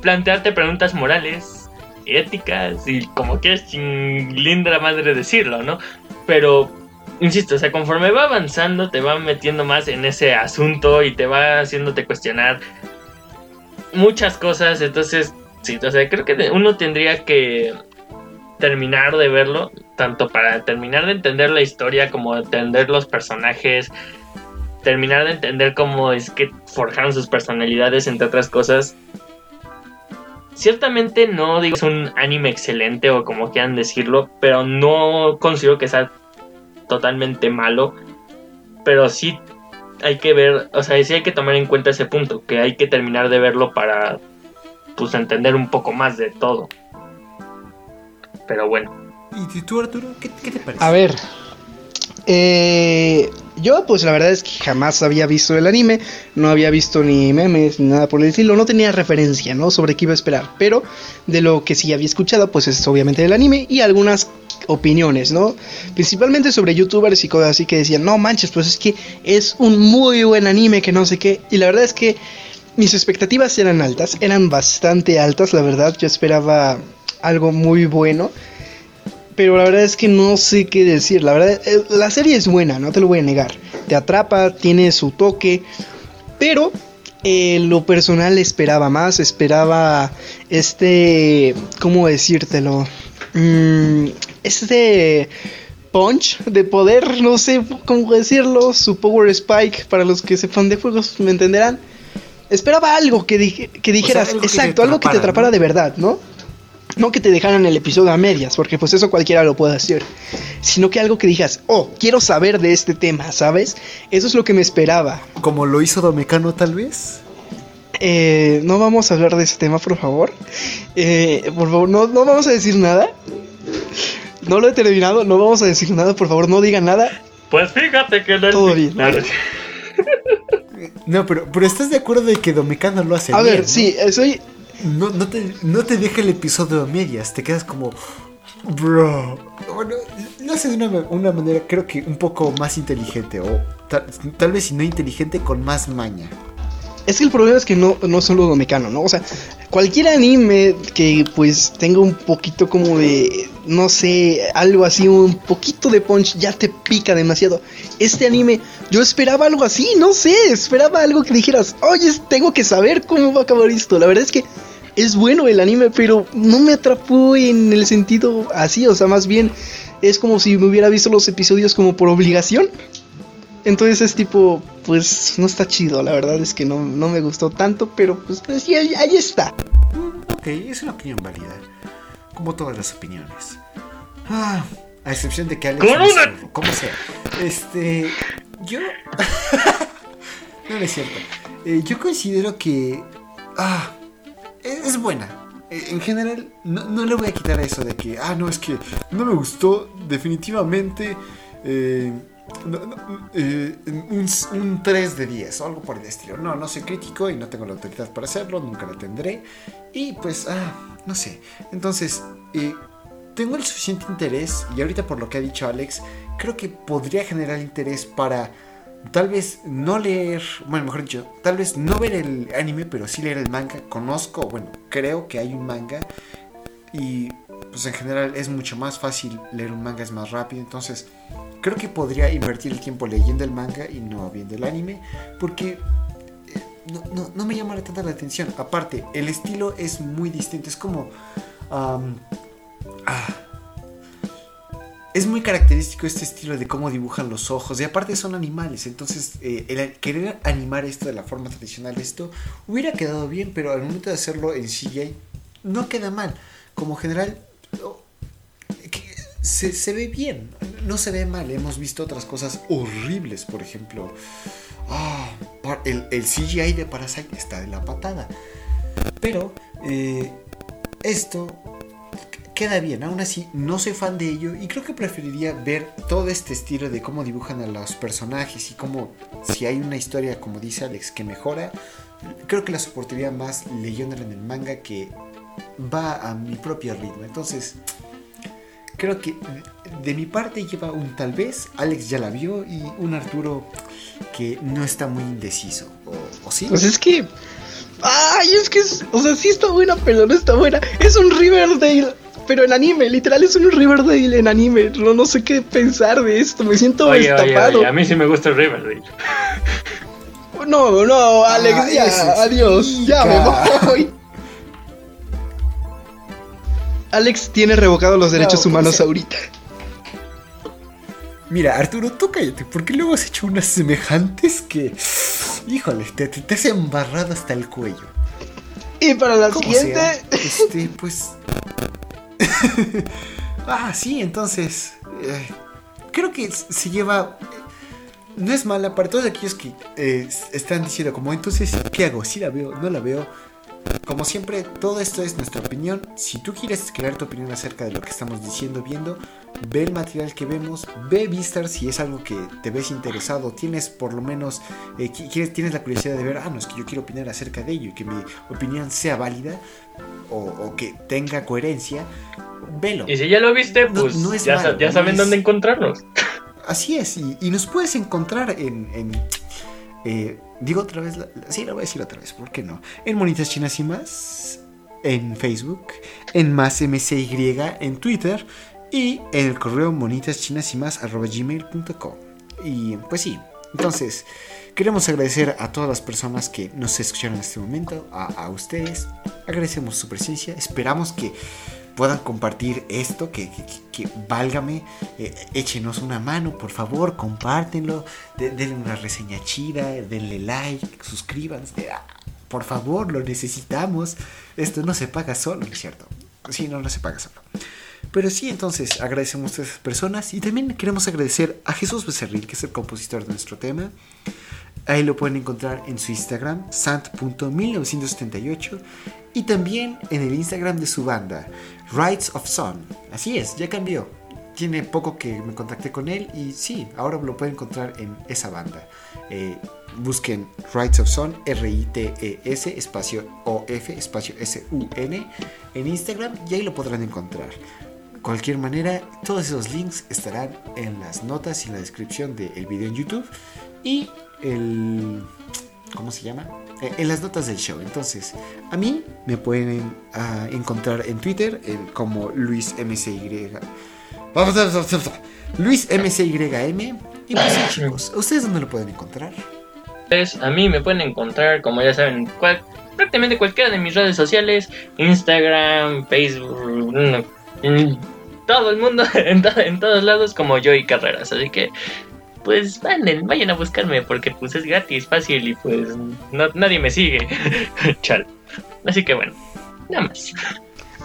plantearte preguntas morales, éticas y como quieres sin linda madre decirlo, ¿no? Pero insisto, o sea, conforme va avanzando te va metiendo más en ese asunto y te va haciéndote cuestionar muchas cosas, entonces sí, o sea, creo que uno tendría que terminar de verlo, tanto para terminar de entender la historia como entender los personajes, terminar de entender cómo es que forjaron sus personalidades, entre otras cosas. Ciertamente no digo es un anime excelente o como quieran decirlo, pero no considero que sea totalmente malo, pero sí hay que ver, o sea, sí hay que tomar en cuenta ese punto, que hay que terminar de verlo para pues entender un poco más de todo. Pero bueno. ¿Y tú, Arturo? ¿Qué, te parece? A ver. Eh, yo, pues la verdad es que jamás había visto el anime, no había visto ni memes ni nada por el estilo, no tenía referencia, ¿no? Sobre qué iba a esperar, pero de lo que sí había escuchado, pues es obviamente el anime y algunas opiniones, ¿no? Principalmente sobre youtubers y cosas así que decían, no manches, pues es que es un muy buen anime que no sé qué. Y la verdad es que mis expectativas eran altas, eran bastante altas, la verdad, yo esperaba algo muy bueno. Pero la verdad es que no sé qué decir. La verdad, eh, la serie es buena, no te lo voy a negar. Te atrapa, tiene su toque. Pero eh, lo personal esperaba más. Esperaba este. ¿Cómo decírtelo? Mm, este punch de poder, no sé cómo decirlo, su power spike, para los que sepan de juegos me entenderán. Esperaba algo que, que dijeras, exacto, algo que te atrapara de verdad, ¿no? No que te dejaran el episodio a medias, porque pues eso cualquiera lo puede hacer, sino que algo que dijeras, oh, quiero saber de este tema, ¿sabes? Eso es lo que me esperaba. Como lo hizo Domecano tal vez. Eh, no vamos a hablar de ese tema, por favor. Eh, por favor, no, no vamos a decir nada. No lo he terminado, no vamos a decir nada, por favor, no digan nada. Pues fíjate que no Todo bien. No, pero, pero ¿estás de acuerdo de que Domecano lo hace A bien, ver, ¿no? sí, eh, soy. No, no, te, no te deja el episodio a medias, te quedas como... Bro. Bueno, lo hace de una, una manera creo que un poco más inteligente, o tal, vez si no inteligente, con más maña. Es que el problema es que no, no solo Domecano, ¿no? O sea, cualquier anime que pues tenga un poquito como de, no sé, algo así, un poquito de punch, ya te pica demasiado. Este anime, yo esperaba algo así, no sé, esperaba algo que dijeras, oye, tengo que saber cómo va a acabar esto. La verdad es que es bueno el anime, pero no me atrapó en el sentido así, o sea, más bien es como si me hubiera visto los episodios como por obligación. Entonces es tipo, pues no está chido, la verdad es que no, no me gustó tanto, pero pues, pues, sí, ahí, ahí está. Ok, es una opinión válida. Como todas las opiniones. Ah, a excepción de que Alex... ¡Con es una! zurro, Como sea. Este... Yo... no, no es cierto. Eh, yo considero que... Ah, es, buena. Eh, En general, no, no le voy a quitar eso de que... Ah, no, es que no me gustó definitivamente... eh, eh, un, un 3 de 10 o algo por el estilo. No, no soy crítico y no tengo la autoridad para hacerlo, nunca la tendré. Y pues, ah, no sé. Entonces, tengo el suficiente interés, y ahorita por lo que ha dicho Alex, creo que podría generar interés para tal vez no leer, bueno, mejor dicho, tal vez no ver el anime, pero sí leer el manga. Conozco, bueno, creo que hay un manga y pues en general es mucho más fácil leer un manga, es más rápido, entonces creo que podría invertir el tiempo leyendo el manga y no viendo el anime, porque eh, no, no- no me llama tanta la atención. Aparte, el estilo es muy distinto, es como... ah, es muy característico este estilo de cómo dibujan los ojos. Y aparte son animales. Entonces, eh, el querer animar esto de la forma tradicional, esto hubiera quedado bien, pero al momento de hacerlo en CGI, no queda mal. Como general, se, ve bien. No se ve mal. Hemos visto otras cosas horribles. Por ejemplo, ah, el CGI de Parasite está de la patada. Pero eh, esto queda bien, aún así no soy fan de ello y creo que preferiría ver todo este estilo de cómo dibujan a los personajes y cómo si hay una historia como dice Alex que mejora, creo que la soportaría más leyéndola en el manga que va a mi propio ritmo. Entonces, creo que de mi parte lleva un tal vez, Alex ya la vio y un Arturo que no está muy indeciso. ¿O, sí? Pues es que. Ay, es que. es- o sea, sí está buena, pero no está buena. Es un Riverdale. Pero en anime, literal es un Riverdale en anime. No, no sé qué pensar de esto. Me siento Oye, oye, destapado. oye, a mí sí me gusta el Riverdale. No, no, Alex, Ah, ya, adiós. Ya me voy. Alex tiene revocado los derechos ¿cómo humanos ahorita. Mira, Arturo, tú cállate, porque luego has hecho unas semejantes que. Híjole, te, te, te has embarrado hasta el cuello. Y para la ¿Cómo siguiente. este, pues. ah, sí, entonces. eh, creo que se lleva. No es mala para todos aquellos que eh, están diciendo, como, entonces, ¿qué hago? ¿Sí la veo? ¿No la veo? Como siempre, todo esto es nuestra opinión. Si tú quieres crear tu opinión acerca de lo que estamos diciendo, viendo, ve el material que vemos, ve Vistar si es algo que te ves interesado, tienes por lo menos, eh, qui- quieres, tienes la curiosidad de ver, ah, no, es que yo quiero opinar acerca de ello y que mi opinión sea válida o, o que tenga coherencia, velo. Y si ya lo viste, pues no es ya, malo, ya no saben es- dónde encontrarnos. Así es, y, y nos puedes encontrar en... en, eh, digo otra vez, la- la- sí, lo voy a decir otra vez, ¿por qué no? En Monitas Chinas y más, en Facebook, en más MCY, en Twitter y en el correo monitaschinas y más arroba gmail.com. Y pues sí, entonces queremos agradecer a todas las personas que nos escucharon en este momento, a, a ustedes, agradecemos su presencia, esperamos que puedan compartir esto, que, que, que- válgame, eh, échenos una mano, por favor, compártenlo, de- denle una reseña chida, denle like, suscríbanse, ah, por favor, lo necesitamos, esto no se paga solo, ¿no es cierto? Sí, no, no se paga solo. Pero sí, entonces agradecemos a esas personas y también queremos agradecer a Jesús Becerril, que es el compositor de nuestro tema. Ahí lo pueden encontrar en su Instagram, sant.1978, y también en el Instagram de su banda, Rights of Sun. Así es, ya cambió. Tiene poco que me contacté con él y sí, ahora lo pueden encontrar en esa banda. Eh, busquen Rights of Sun, R-I-T-E-S, espacio O-F, espacio S-U-N, en Instagram y ahí lo podrán encontrar. De cualquier manera, todos esos links estarán en las notas y en la descripción del video en YouTube y el... ¿Cómo se llama? Eh, en las notas del show. Entonces, a mí me pueden ah, encontrar en Twitter como Luis MCY. Luis MCYM. Y pues chicos, ¿ustedes dónde lo pueden encontrar? Pues a mí me pueden encontrar, como ya saben, prácticamente cualquiera de mis redes sociales, Instagram, Facebook, todo el mundo, en todos lados como yo y Carreras. Así que pues vayan, vayan a buscarme porque pues es gratis, fácil y pues nadie me sigue. Chal. Así que bueno, nada más.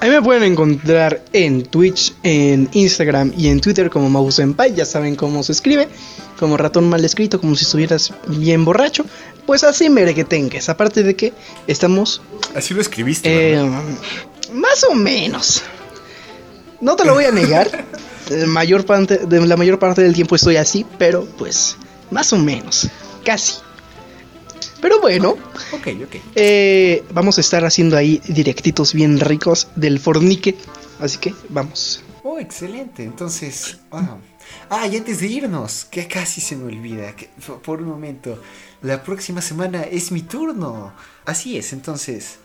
Ahí me pueden encontrar en Twitch, en Instagram y en Twitter como Mausenpai, ya saben cómo se escribe, como ratón mal escrito, como si estuvieras bien borracho. Pues así merequetengues, aparte de que estamos... Así lo escribiste. Eh, más o menos. No te lo voy a negar. mayor parte, de la mayor parte del tiempo estoy así, pero pues más o menos, casi. Pero bueno, eh, vamos a estar haciendo ahí directitos bien ricos del fornique, así que vamos. Oh, excelente. Entonces, ah, y antes de irnos, que casi se me olvida, que por un momento, la próxima semana es mi turno. Así es, entonces,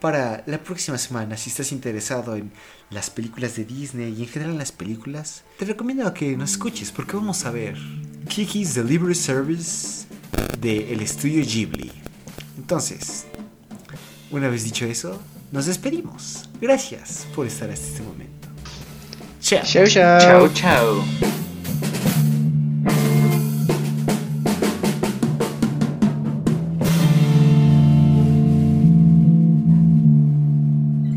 para la próxima semana, si estás interesado en las películas de Disney y en general las películas, te recomiendo que nos escuches porque vamos a ver Kiki's Delivery Service de el estudio Ghibli. Entonces, una vez dicho eso, nos despedimos. Gracias por estar hasta este momento. Chao. Chao, chao. Chao, chao.